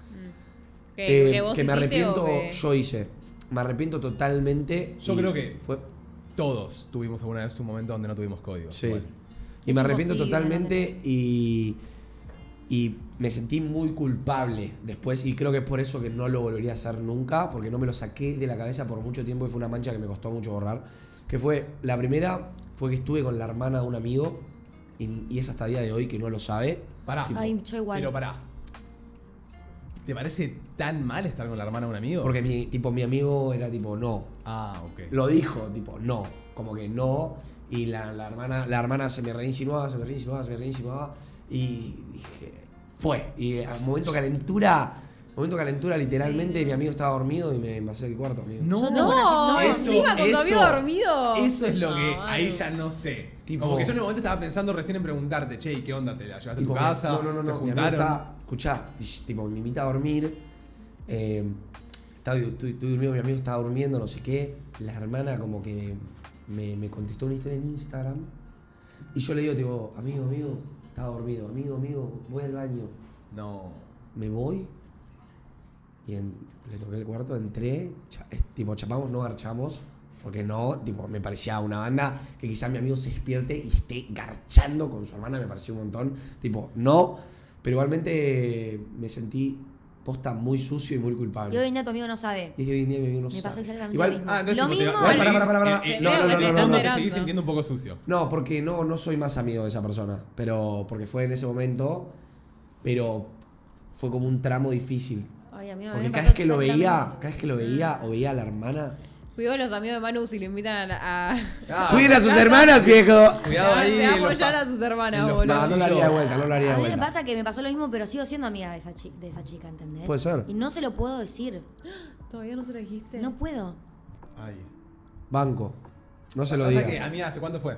¿Que, eh, que vos que me arrepiento, o que- yo hice. Me arrepiento totalmente. Yo creo que fue, todos tuvimos alguna vez un momento donde no tuvimos códigos. Sí. igual. Y Es me arrepiento totalmente y, y me sentí muy culpable después y creo que es por eso que no lo volvería a hacer nunca, porque no me lo saqué de la cabeza por mucho tiempo y fue una mancha que me costó mucho borrar. Que fue, la primera fue que estuve con la hermana de un amigo y, y es hasta el día de hoy que no lo sabe. Pará. Tipo, Ay, yo igual. Pero pará. ¿Te parece tan mal estar con la hermana de un amigo? Porque mi, tipo, mi amigo era tipo, no. Ah, ok. Lo dijo, tipo, no. Como que no. Y la, la hermana, la hermana se me reinsinuaba, se me reinsinuaba, se me reinsinuaba. Y dije, fue. Y al momento calentura, momento calentura, literalmente mi amigo estaba dormido y me envasé el cuarto, amigo. No, no, encima con tu amigo dormido. Eso es lo No, que Manu. ahí ya no sé. Tipo- Como que yo en el momento estaba pensando recién en preguntarte, che, ¿y qué onda? ¿Te la llevaste Tipo, a tu casa? No, no, no, ¿Se no. Mi amigo juntaron? Escuchá, tipo, me invita a dormir. eh, estaba, estoy, estoy durmiendo, mi amigo estaba durmiendo, no sé qué. La hermana como que me, me contestó una historia en Instagram. Y yo le digo, tipo, amigo, amigo, estaba dormido. Amigo, amigo, voy al baño. No. Me voy. Y en- le toqué el cuarto, entré. cha- es- tipo, chapamos, no garchamos. Porque no, tipo, me parecía una banda que quizás mi amigo se despierte y esté garchando con su hermana, me pareció un montón. Tipo, no. Pero igualmente me sentí posta muy sucio y muy culpable. Y hoy en día tu amigo no sabe. Y hoy en día mi amigo no me sabe. Pasó exactamente lo mismo. Ah, no lo mismo. Igual, eh, no, eh, no, no, no, Te seguís sintiendo un poco sucio. No, porque no, no soy más amigo de esa persona. Pero porque fue en ese momento, pero fue como un tramo difícil. Ay, amigo, porque cada vez que lo veía, cada vez que lo veía o veía a la hermana, Cuidado los amigos de Manu si lo invitan a. a Ah, Cuiden a sus hermanas, viejo. Cuidado ahí. se va a apoyar a sus hermanas, boludo. No, no lo haría de vuelta, no lo haría de A mí me vuelta. pasa que me pasó lo mismo, pero sigo siendo amiga de esa, chi- de esa chica, ¿entendés? Puede ser. Y no se lo puedo decir. (gasps) Todavía no se lo dijiste. No puedo. Ay. Banco. No se lo Pasa que, digas. amiga, ¿hace cuánto fue?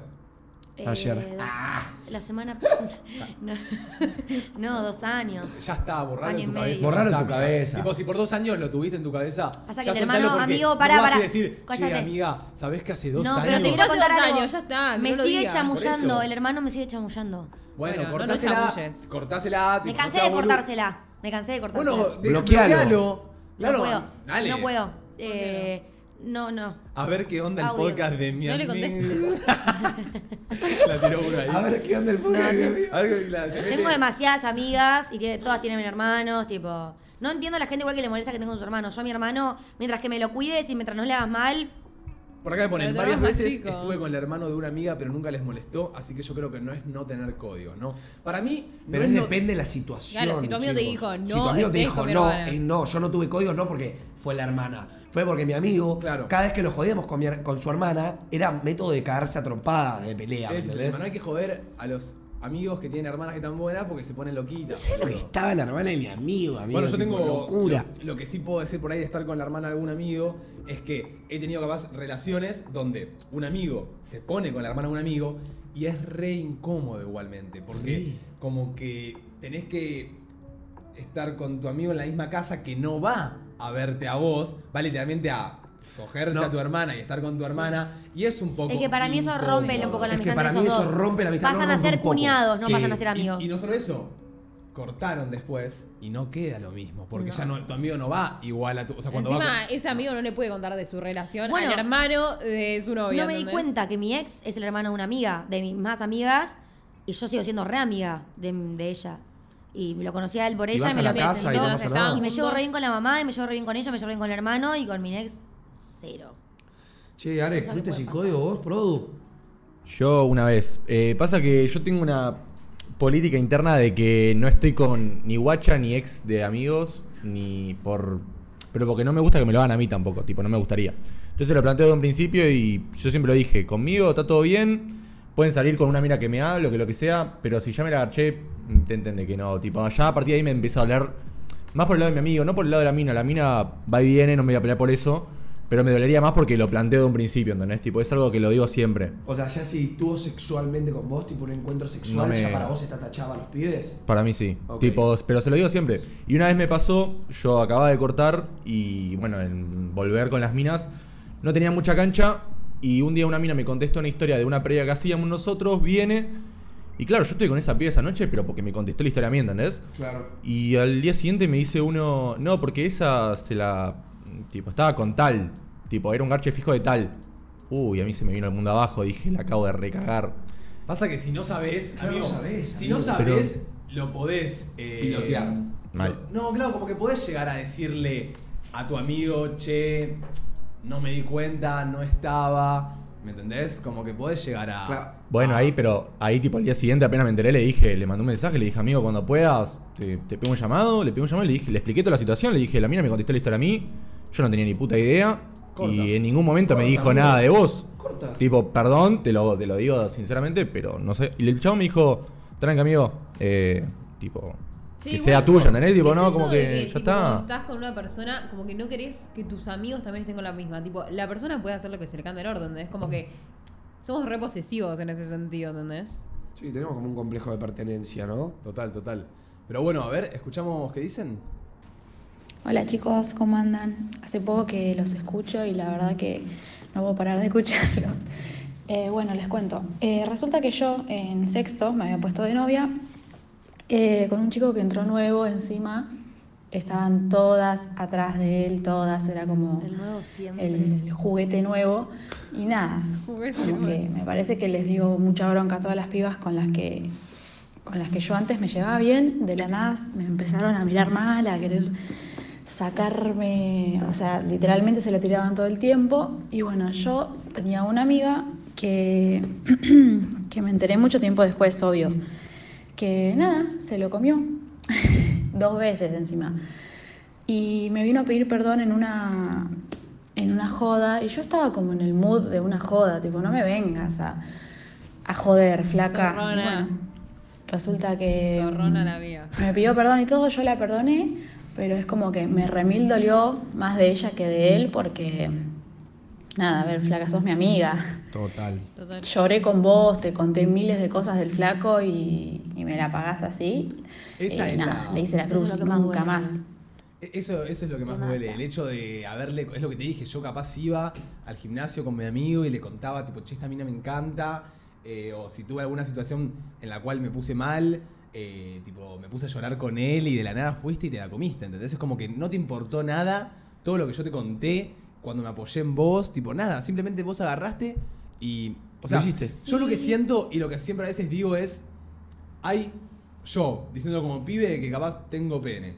Ayer. Eh, dos- La semana. (laughs) no, (laughs) no, dos años. Ya está, borralo Año y tu medio. cabeza. Borralo tu cabeza. Tipo, si por dos años lo tuviste en tu cabeza. Pasa que ya el soltalo hermano, porque amigo, no pará, vas a pará. decir, che, Cállate. amiga, ¿sabés que hace dos No, años? pero te quiero Hace contar dos algo. años, ya está, que Me no lo sigue diga. chamullando, eso. el hermano me sigue chamullando. Bueno, Bueno, no cortásela. chamulles. cortásela. Me tipo, cansé no de boludo. cortársela. Me cansé de cortársela. Bueno, de- Bloquealo. bloquealo. Claro, no puedo. Dale. No puedo. Eh, no, no. A ver qué onda el Audio. podcast de mi No le amigo. (laughs) La tiró uno ahí. A ver qué onda el podcast. No, mi amigo. A ver qué clase. Tengo demasiadas amigas y tiene- todas tienen hermanos, tipo. No entiendo a la gente igual que le molesta que tengo con su hermano. Yo a mi hermano, mientras que me lo cuides y mientras no le hagas mal, Por acá me ponen, varias veces chico. estuve con el hermano de una amiga, pero nunca les molestó, así que yo creo que no es no tener código, ¿no? Para mí, no Pero es es no- depende de la situación. Claro, si tu amigo te chicos. dijo, Si no tu amigo te dijo, no, eh, no, yo no tuve códigos, no porque fue la hermana. Fue porque mi amigo, Claro. cada vez que lo jodíamos con, mi con su hermana, era método de cagarse a trompadas, de pelea, ¿me es entendés? no hay que joder a los amigos que tienen hermanas que están buenas porque se ponen loquitas. ¿Sabes lo que estaba la hermana de mi amigo, amigo? Bueno, yo tengo locura. Lo, lo que sí puedo decir por ahí de estar con la hermana de algún amigo es que he tenido capaz relaciones donde un amigo se pone con la hermana de un amigo y es re incómodo igualmente. Porque Sí. como que tenés que estar con tu amigo en la misma casa que no va a verte a vos, va literalmente a cogerse No. a tu hermana y estar con tu hermana y es un poco es que para mí eso incómodo. rompe un poco la Es que amistad para entre mí esos eso dos. rompe la amistad, Pasan a ser cuñados, no Sí, pasan a ser amigos. Y, no solo eso, cortaron después y no queda lo mismo, porque No. ya no, tu amigo no va igual a tu... O sea, cuando va Encima, con- ese amigo no le puede contar de su relación Bueno, al hermano de su novia. no me di cuenta que mi ex es el hermano de una amiga, de mis más amigas, y yo sigo siendo re amiga de, de ella. Y lo conocí a él por ella y me a lo casa y no. Y me llevo re bien con la mamá, y me llevo re bien con ella, me llevo re bien con el hermano, y con mi ex, cero. Che, Alex, ¿fuiste sin código vos, Produ? Yo una vez. Eh, pasa que yo tengo una política interna de que no estoy con ni guacha ni ex de amigos, ni por... Pero porque no me gusta que me lo hagan a mí tampoco, tipo, no me gustaría. Entonces lo planteo de un principio y yo siempre lo dije, conmigo está todo bien, pueden salir con una mira que me hable o que lo que sea, pero si ya me la agarché, intenten de que no, tipo, ya a partir de ahí me empieza a oler Más por el lado de mi amigo, no por el lado de la mina. La mina va y viene, no me voy a pelear por eso. Pero me dolería más porque lo planteo de un principio, ¿entendés? Tipo, es algo que lo digo siempre. O sea, ya si tuvo sexualmente con vos, tipo un encuentro sexual, No me- ya para vos está tachado a los pibes. Para mí sí. Ok. Tipo, pero se lo digo siempre. Y una vez me pasó, yo acababa de cortar y bueno, en volver con las minas, no tenía mucha cancha y un día una mina me contestó una historia de una previa que hacíamos nosotros, viene y claro, yo estoy con esa piba esa noche, pero porque me contestó la historia a mí, ¿entendés? Claro. Y al día siguiente me dice uno, no, porque esa se la... Tipo, estaba con tal. Tipo, era un garche fijo de tal. Uy, a mí se me vino el mundo abajo, dije, la acabo de recagar. Pasa que si no sabés, Claro, amigo, no sabés, si amigo, no sabés, lo podés eh, Pilotear. Mal. No, claro, como que podés llegar a decirle a tu amigo, che, no me di cuenta, no estaba. ¿Me entendés? Como que podés llegar a. Claro. Bueno, ahí, pero ahí tipo al día siguiente apenas me enteré, le dije, le mandé un mensaje, le dije, amigo, cuando puedas, te, te pego un llamado, le pego un llamado, le dije, le expliqué toda la situación, le dije, la mina me contestó la historia a mí, yo no tenía ni puta idea, Corta. y en ningún momento me dijo nada de vos. Corta. Tipo, perdón, te lo, te lo digo sinceramente, pero no sé. Y el chavo me dijo, tranca amigo, eh, tipo, Sí, que sea tuya, ¿entendés? Tipo, ¿qué es no, como que, ya está. estás con una persona, como que no querés que tus amigos también estén con la misma. Tipo, la persona puede hacer lo que se le cante el orden, ¿entendés? Como que somos re posesivos en ese sentido, ¿entendés? Sí, tenemos como un complejo de pertenencia, ¿no? Total, total. Pero bueno, a ver, escuchamos qué dicen. Hola chicos, ¿cómo andan? Hace poco que los escucho y la verdad que no puedo parar de (laughs) escucharlos. Eh, bueno, les cuento. Eh, resulta que yo en sexto me había puesto de novia eh, con un chico que entró nuevo encima. Estaban todas atrás de él, todas, era como El nuevo el, el juguete nuevo. Y nada, (laughs) como que me parece que les digo mucha bronca a todas las pibas con las que con las que yo antes me llevaba bien, de la nada me empezaron a mirar mal, a querer sacarme, o sea, literalmente se le tiraban todo el tiempo. Y bueno, yo tenía una amiga que, (clears throat) que me enteré mucho tiempo después, obvio, que nada, se lo comió, (laughs) dos veces encima. Y me vino a pedir perdón en una, en una joda, y yo estaba como en el mood de una joda, tipo, no me vengas a, a joder, flaca. Y Zorrona. bueno, resulta que... Zorrona la mía. Me pidió perdón y todo, yo la perdoné, pero es como que me remil dolió más de ella que de él porque, nada, a ver, flaca, sos mi amiga. Total. Total. Lloré con vos, te conté miles de cosas del flaco y, y me la pagás así. Esa Eh, es nada, la- le hice la Eso cruz, es lo que más nunca duele, más. E- Eso, eso es lo que más me duele. El hecho de haberle. Es lo que te dije. Yo capaz iba al gimnasio con mi amigo y le contaba, tipo, che, esta mina me encanta. eh, o si tuve alguna situación en la cual me puse mal. Eh, tipo, me puse a llorar con él y de la nada fuiste y te la comiste. ¿Entendés? Es como que no te importó nada. Todo lo que yo te conté cuando me apoyé en vos. Tipo, nada. Simplemente vos agarraste y. O sea, yo lo que siento y lo que siempre a veces digo es. Hay yo, diciendo como pibe que capaz tengo pene.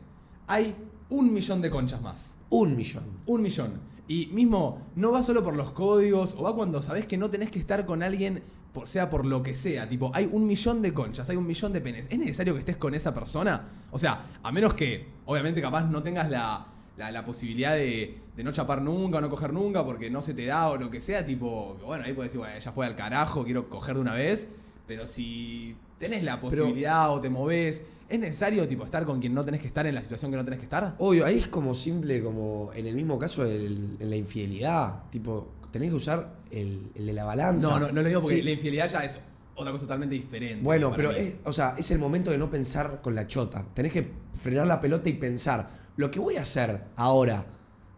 Hay un millón de conchas más. Un millón. Un millón. Y mismo, no va solo por los códigos, o va cuando sabés que no tenés que estar con alguien, por, sea por lo que sea. Tipo, hay un millón de conchas, hay un millón de penes. ¿Es necesario que estés con esa persona? O sea, a menos que, obviamente, capaz no tengas la, la, la posibilidad de, de no chapar nunca o no coger nunca porque no se te da o lo que sea. Tipo, bueno, ahí puedes decir, bueno, ya fue al carajo, quiero coger de una vez. Pero si tenés la posibilidad o te movés, ¿es necesario tipo estar con quien no tenés que estar en la situación que no tenés que estar? Obvio, ahí es como simple, como en el mismo caso del- en la infidelidad. Tipo, tenés que usar el, el de la balanza. No, no, no lo digo porque Sí. la infidelidad ya es otra cosa totalmente diferente. Bueno, pero es, o sea, es el momento de no pensar con la chota. Tenés que frenar la pelota y pensar, lo que voy a hacer ahora,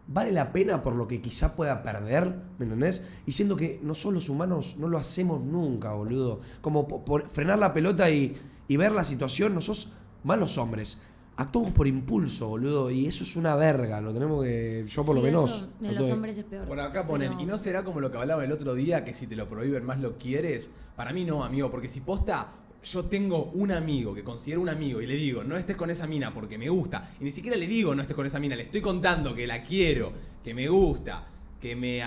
¿vale la pena por lo que quizá pueda perder? ¿Me entendés? Y siendo que nosotros los humanos no lo hacemos nunca, boludo. Como po- por frenar la pelota y, y ver la situación, nosotros, malos hombres, actuamos por impulso, boludo. Y eso es una verga, lo tenemos que, yo por lo menos... eso lo En los hombres es peor. Por acá ponen, Pero- y no será como lo que hablaba el otro día, que si te lo prohíben más lo quieres. Para mí no, amigo, porque si posta, yo tengo un amigo que considero un amigo y le digo, no estés con esa mina porque me gusta. Y ni siquiera le digo, no estés con esa mina, le estoy contando que la quiero, que me gusta, que, me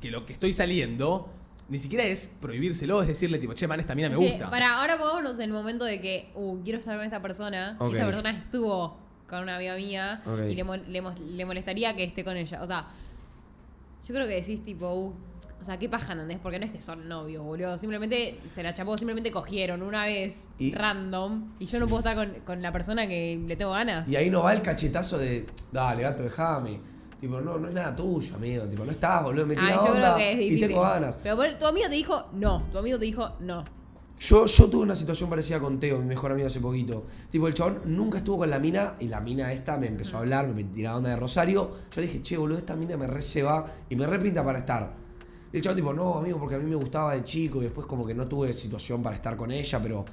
que lo que estoy saliendo, ni siquiera es prohibírselo, es decirle, tipo, che, man, esta mina me gusta. Para, ahora pongámonos en el momento de que, uh, quiero estar con esta persona. Ok. Y esta persona estuvo con una amiga mía. Y le, le molestaría que esté con ella. O sea, yo creo que decís, tipo, uh, O sea, qué paja, ¿entendés? Porque no es que son novios, boludo. Simplemente se la chapó, simplemente cogieron una vez Y- random. Y yo no puedo estar con, con la persona que le tengo ganas. Y ahí no va el cachetazo de, dale, gato, dejame. Tipo, no, no es nada tuyo, amigo. Tipo, no estás, boludo, me Ay, tira Ah, yo onda creo que es y difícil. tengo ganas. Pero bueno, tu amigo te dijo no. Tu amigo te dijo no. Yo, yo tuve una situación parecida con Teo, mi mejor amigo hace poquito. Tipo, el chabón nunca estuvo con la mina y la mina esta me empezó a hablar, me tiraba onda de Rosario. Yo le dije, che, boludo, esta mina me re se va y me repinta para estar. Y el chabón tipo, no, amigo, porque a mí me gustaba de chico y después como que no tuve situación para estar con ella, pero...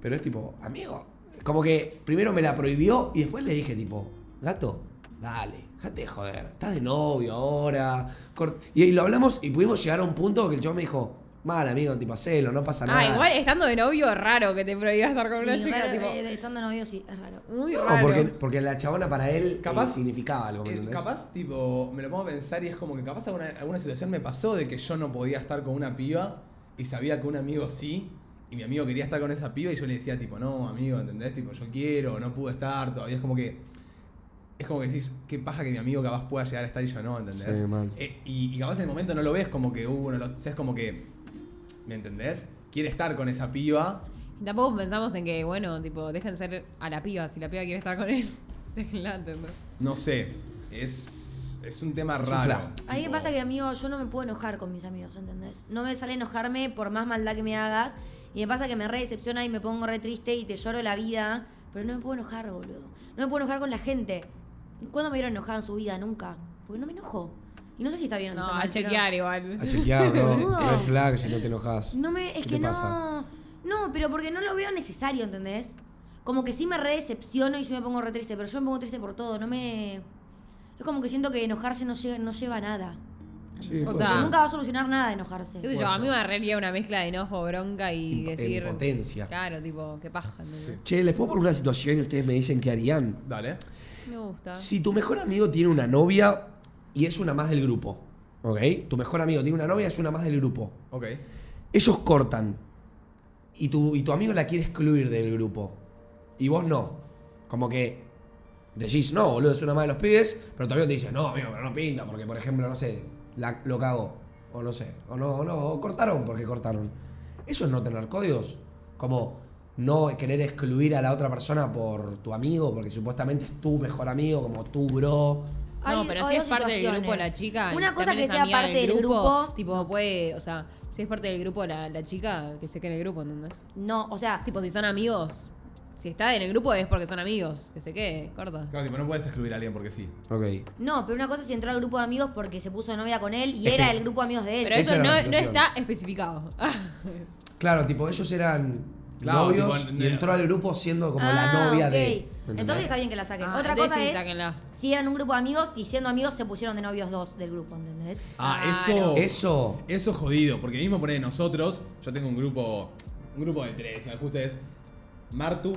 Pero es tipo, amigo, como que primero me la prohibió y después le dije tipo, gato, dale, déjate de joder, estás de novio ahora. cort-". Y, y lo hablamos y pudimos llegar a un punto que el chabón me dijo, mal amigo, tipo, hacelo, no pasa nada. Ah, igual estando de novio es raro que te prohíbas estar con Sí, una chica, raro, tipo. eh, estando novio sí, es raro. Muy No, raro. porque, porque la chabona para él Capaz- eh, significaba algo, ¿me Eh, entendés? capaz, tipo, me lo pongo a pensar y es como que capaz alguna, alguna situación me pasó de que yo no podía estar con una piba y sabía que un amigo sí y mi amigo quería estar con esa piba y yo le decía tipo, no, amigo, ¿entendés? Tipo, yo quiero, no pude estar, todavía es como que... Es como que decís, qué paja que mi amigo capaz pueda llegar a estar y yo no, ¿entendés? Sí, mal. Eh, y, y capaz en el momento no lo ves como que, uh, no lo, o sea, es como que, ¿me entendés? Quiere estar con esa piba Y tampoco pensamos en que, bueno, tipo, dejen ser a la piba. Si la piba quiere estar con él, (laughs) déjenla, ¿entendés? No sé, es, es un tema Es raro. A mí me pasa que, amigo, yo no me puedo enojar con mis amigos, ¿entendés? No me sale enojarme por más maldad que me hagas. Y me pasa que me re decepciona y me pongo re triste y te lloro la vida. Pero no me puedo enojar, boludo. No me puedo enojar con la gente. ¿Cuándo me vieron enojada en su vida? Nunca. Porque no me enojo. Y no sé si está bien o No, está a mal. pero- chequear igual. A chequear, bro. Red flag si no te enojas. No me, es ¿Qué que te no. pasa? No, pero porque no lo veo necesario, ¿entendés? Como que sí me re decepciono y sí me pongo re triste, pero yo me pongo triste por todo, no me. Es como que siento que enojarse no, lleva a nada. Sí, O sea, ser. nunca va a solucionar nada enojarse. ¿Qué sé yo? A mí me agarraría una mezcla de enojo, bronca y Imp- decir. impotencia. Claro, tipo, qué paja. Che, les puedo poner una situación y ustedes me dicen qué harían. Dale. Me gusta. Si tu mejor amigo tiene una novia y es una más del grupo, ¿ok? Tu mejor amigo tiene una novia y es una más del grupo. Ok. Ellos cortan y tu, y tu amigo la quiere excluir del grupo y vos no. Como que decís, no, boludo, es una más de los pibes, pero tu amigo te dice, no, amigo, pero no pinta, porque por ejemplo, no sé, la- lo cagó. O no sé, o no, o no, o cortaron porque cortaron. Eso es no tener códigos. Como no querer excluir a la otra persona por tu amigo, porque supuestamente es tu mejor amigo, como tu bro. No, pero si es parte del grupo la chica. Una cosa que sea parte del grupo. Tipo, puede, o sea, si es parte del grupo la, la chica, que se quede en el grupo, ¿entendés? No, o sea, Tipo, si son amigos, si está en el grupo es porque son amigos, que se quede, corta. Claro, tipo, no puedes excluir a alguien porque sí. Ok. no, pero una cosa es si entró al grupo de amigos porque se puso de novia con él y era el grupo de amigos de él. Pero eso no, no está especificado. (laughs) Claro, tipo, ellos eran Claro, novios tipo, y entró al grupo siendo como Ah, la novia ok. de. Entonces está bien que la saquen. Ah, Otra cosa sí, es sáquenla. si eran un grupo de amigos y siendo amigos se pusieron de novios dos del grupo, ¿entendés? Ah, Claro. eso. Eso. Eso es jodido, porque mismo poner nosotros, yo tengo un grupo, un grupo de tres, y justo es Martu,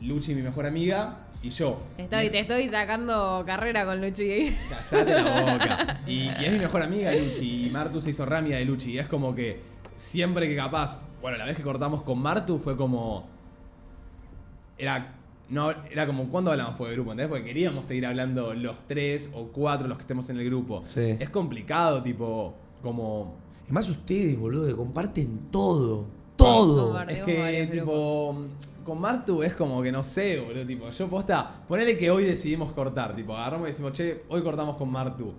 Luchi, mi mejor amiga, y yo. Estoy, te estoy sacando carrera con Luchi. Callate la (laughs) boca. Y, y es mi mejor amiga Luchi, y Martu se hizo ramia de Luchi, y es como que siempre que capaz, bueno, la vez que cortamos con Martu fue como. Era. No, era como cuando hablamos por el grupo, ¿entendés? Porque queríamos seguir hablando los tres o cuatro los que estemos en el grupo. Sí. Es complicado, tipo, como. Además, ustedes, boludo, que comparten todo. Todo. Es que, tipo, con Martu es como que no sé, boludo. Tipo, yo posta, ponele que hoy decidimos cortar. Tipo, agarramos y decimos, che, hoy cortamos con Martu.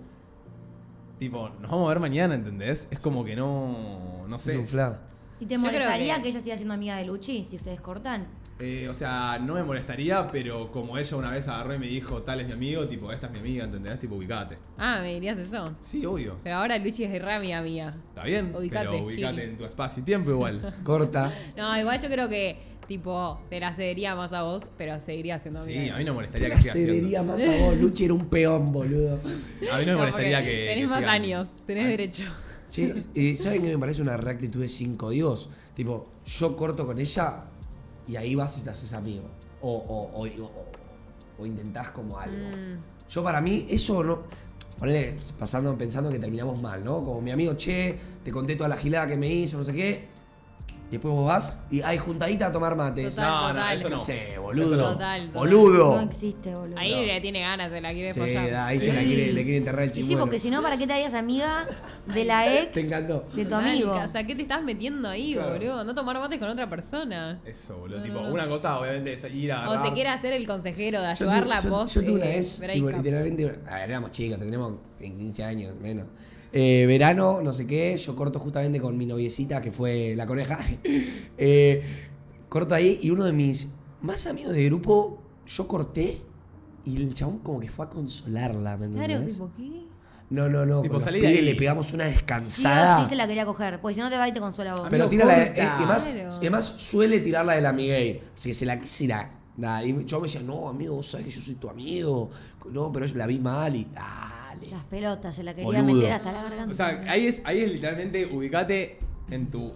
Tipo, nos vamos a ver mañana, ¿entendés? Es como que no. No Es sé. un fla. ¿Y te molestaría que- que... ella siga siendo amiga de Luchi si ustedes cortan? Eh, o sea, no me molestaría, pero como ella una vez agarró y me dijo, tal es mi amigo, tipo, esta es mi amiga, ¿entendés? Tipo, ubicate. Ah, me dirías eso. Sí, obvio. Pero ahora Luchi es re amiga mía. Está bien, Ubicate, pero ubicate Gil. en tu espacio y tiempo igual. (laughs) Corta. No, igual yo creo que, tipo, te la cedería más a vos, pero seguiría siendo amiga. Sí, a mí no me molestaría La que siga cedería siendo. más a vos. Luchi era un peón, boludo. A mí no me No, molestaría que. Tenés que más sigan. años, tenés derecho. Che, eh, ¿saben qué me parece una reactitud de cinco códigos? Tipo, yo corto con ella y ahí vas y te haces amigo. O, o, o, o- o intentás como algo. Mm. Yo para mí, eso no. Ponele, pasando, pensando que terminamos mal, ¿no? Como mi amigo, che, te conté toda la gilada que me hizo, no sé qué. Y después vos vas y hay juntadita a tomar mates. Total, No, no, eso No no. sé, boludo. Total, total. Boludo. No existe, boludo. Ahí le tiene ganas, se la quiere Sí, follar. ahí se Sí. la quiere, le quiere enterrar el Y sí, chimuelo. porque si no, ¿para qué te harías amiga de la (laughs) ex Te encantó. de tu Total, amigo? O sea, ¿qué te estás metiendo ahí, Claro. boludo? No tomar mates con otra persona. Eso, boludo. No, tipo, no, no. una cosa obviamente es ir a. O se quiere hacer el consejero de ayudarla a yo- vos. Yo tuve una vez, tipo, literalmente, a ver, éramos chicos, tendríamos 15 años, menos. Eh, verano, no sé qué, yo corto justamente con mi noviecita, que fue la coneja. (laughs) Eh, corto ahí y uno de mis más amigos de grupo, yo corté y el chabón como que fue a consolarla, ¿me Claro, entendés? tipo, ¿qué? No, no, no. Tipo, con los salí de pibes ahí. le pegamos una Sí o descansada. sí se la quería coger, porque si no te va y te consuela a vos. Pero Amigo, tira la de, corta. eh, además, Claro. además suele tirarla de la Miguel. Así que se la quise ir a- nada, Y yo me decía, no, amigo, vos sabés que yo soy tu amigo. No, pero yo la vi mal y. Dale. Las pelotas, se la quería Boludo. meter hasta la garganta. O sea, ahí es, ahí es literalmente ubicate en tu.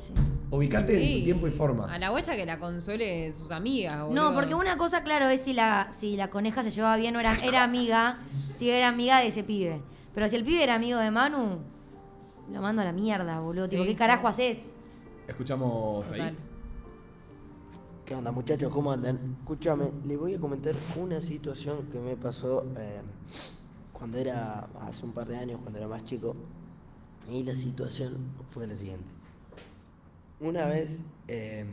Ubicate en Sí. tu tiempo y forma. A la guacha que la consuele sus amigas, boludo. No, porque una cosa, claro, es si la, si la coneja se llevaba bien o era, era amiga, si era amiga de ese pibe. Pero si el pibe era amigo de Manu, lo mando a la mierda, boludo. Sí, tipo, ¿qué sí. carajo haces? Escuchamos Total. ahí. ¿Qué onda muchachos? ¿Cómo andan? Escúchame, les voy a comentar una situación que me pasó eh, cuando era, hace un par de años, cuando era más chico. Y la situación fue la siguiente. Una vez, eh,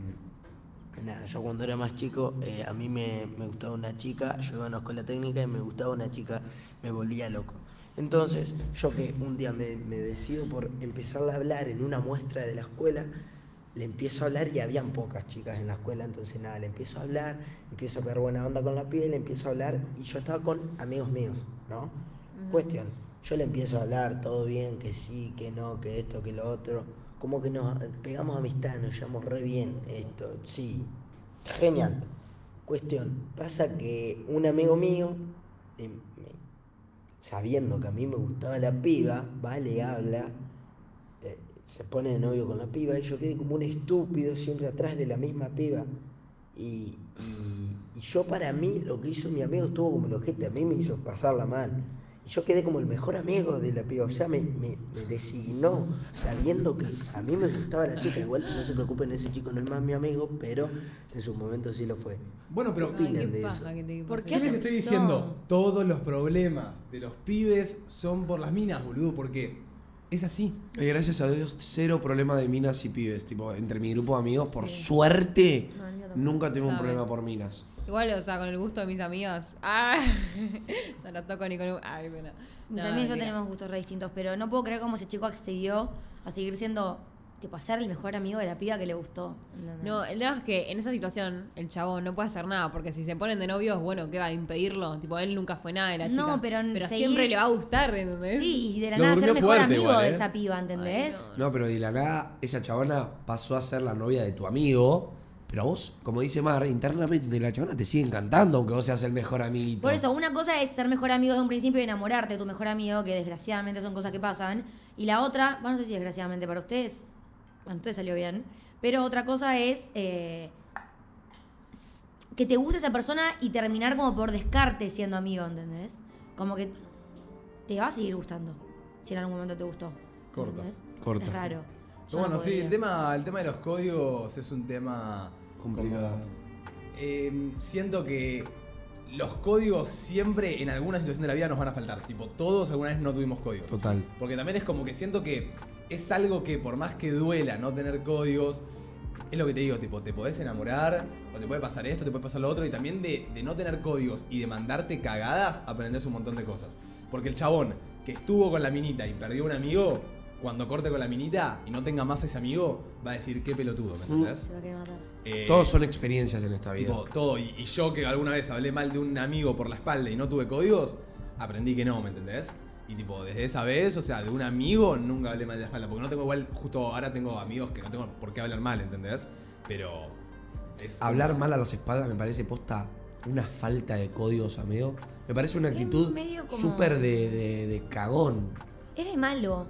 nada, yo cuando era más chico, eh, a mí me, me gustaba una chica, yo iba a una escuela técnica y me gustaba una chica, me volvía loco. Entonces, yo que un día me, me decido por empezar a hablar en una muestra de la escuela, le empiezo a hablar y habían pocas chicas en la escuela, entonces nada, le empiezo a hablar, empiezo a pegar buena onda con la piel, le empiezo a hablar y yo estaba con amigos míos, ¿no? Cuestión, yo le empiezo a hablar, todo bien, que sí, que no, que esto, que lo otro, como que nos pegamos amistad, nos llevamos re bien, esto, sí, genial. Cuestión, pasa que un amigo mío, eh, me- sabiendo que a mí me gustaba la piba, va, le habla, se pone de novio con la piba y yo quedé como un estúpido siempre atrás de la misma piba. Y, y- y yo para mí lo que hizo mi amigo estuvo como el ojete, a mí me hizo pasarla mal. Y yo quedé como el mejor amigo de la piba, o sea, me, me- me designó sabiendo que a mí me gustaba la chica. Igual no se preocupen, ese chico no es más mi amigo, pero en su momento sí lo fue. Bueno, pero. ¿Qué Ay, opinan qué de paja eso? que te ¿Por pase ¿Qué les estoy diciendo? Todos los problemas de los pibes son por las minas, boludo, porque es así. Y gracias a Dios, cero problema de minas y pibes. Tipo, entre mi grupo de amigos, por Sí. suerte, No, el mío tampoco. nunca tuvimos un Saben. problema por minas. Igual, o sea, con el gusto de mis amigas. ¡Ah! (laughs) no lo toco ni con un. ¡Ay, bueno! Mis No, amigos y yo mentira. tenemos gustos re distintos, pero no puedo creer cómo ese chico accedió a seguir siendo, tipo, ser el mejor amigo de la piba que le gustó. ¿entendés? No, el tema es que en esa situación el chabón no puede hacer nada, porque si se ponen de novios, bueno, ¿qué va a impedirlo? Tipo, él nunca fue nada de la No, chica. pero seguir- siempre le va a gustar, ¿entendés? Sí, y de la Lo nada ser mejor fuerte amigo igual, de ¿eh? esa piba, ¿entendés? Ay, no. No, pero de la nada, esa chabona pasó a ser la novia de tu amigo. Pero a vos, como dice Mar, internamente la chabona te sigue encantando, aunque vos seas el mejor amiguito. Por eso, una cosa es ser mejor amigo desde un principio y enamorarte de tu mejor amigo, que desgraciadamente son cosas que pasan. Y la otra, bueno, no sé si desgraciadamente para ustedes, bueno, ustedes salió bien, pero otra cosa es eh, que te guste esa persona y terminar como por descarte siendo amigo, ¿entendés? Como que te va a seguir gustando, si en algún momento te gustó. Corta. ¿entendés? Corta, Es raro. Pero bueno, no sí, el tema, el tema de los códigos es un tema Complicado. como- eh, siento que los códigos siempre en alguna situación de la vida nos van a faltar. Tipo, todos alguna vez no tuvimos códigos. Total. Porque también es como que siento que es algo que por más que duela no tener códigos, es lo que te digo, tipo, te podés enamorar, o te puede pasar esto, te puede pasar lo otro, y también de, de no tener códigos y de mandarte cagadas, aprendes un montón de cosas. Porque el chabón que estuvo con la minita y perdió un amigo, cuando corte con la minita y no tenga más a ese amigo, va a decir qué pelotudo, ¿me entendés? Eh, Todos son experiencias en esta vida. Tipo, todo. Y, y yo que alguna vez hablé mal de un amigo por la espalda y no tuve códigos, aprendí que no, ¿me entendés? Y tipo, desde esa vez, o sea, de un amigo nunca hablé mal de la espalda. Porque no tengo igual, justo ahora tengo amigos que no tengo por qué hablar mal, ¿entendés? Pero. Es como- Hablar mal a las espaldas me parece posta una falta de códigos, amigo. Me parece una actitud como- súper de, de- de cagón. Es de malo.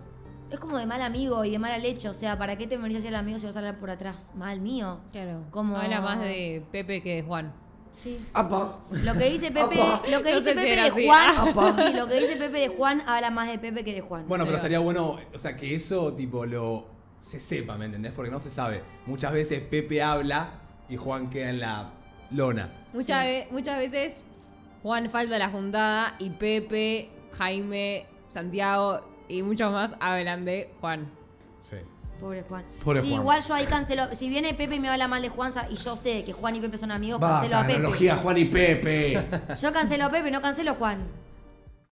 Es como de mal amigo y de mala leche. O sea, ¿para qué te venís a ser el amigo si vas a hablar por atrás? Mal mío. Claro. Como- Habla más de Pepe que de Juan. Sí. ¡Apa! Lo que dice Pepe, Apa. lo que No dice sé si Pepe era de así. Juan, Apa. (laughs) sí, lo que dice Pepe de Juan habla más de Pepe que de Juan. Bueno, pero estaría bueno, o sea, que eso, tipo, lo. se sepa, ¿me entendés? Porque no se sabe. Muchas veces Pepe habla y Juan queda en la lona. Muchas, ve- muchas veces Juan falta a la juntada y Pepe, Jaime, Santiago y muchos más hablan de Juan. Sí. Pobre Juan. Pobre sí, Juan. igual yo ahí cancelo. Si viene Pepe y me habla mal de Juan y yo sé que Juan y Pepe son amigos, cancelo a Pepe. analogía Juan y Pepe. Yo cancelo a Pepe, no cancelo a Juan.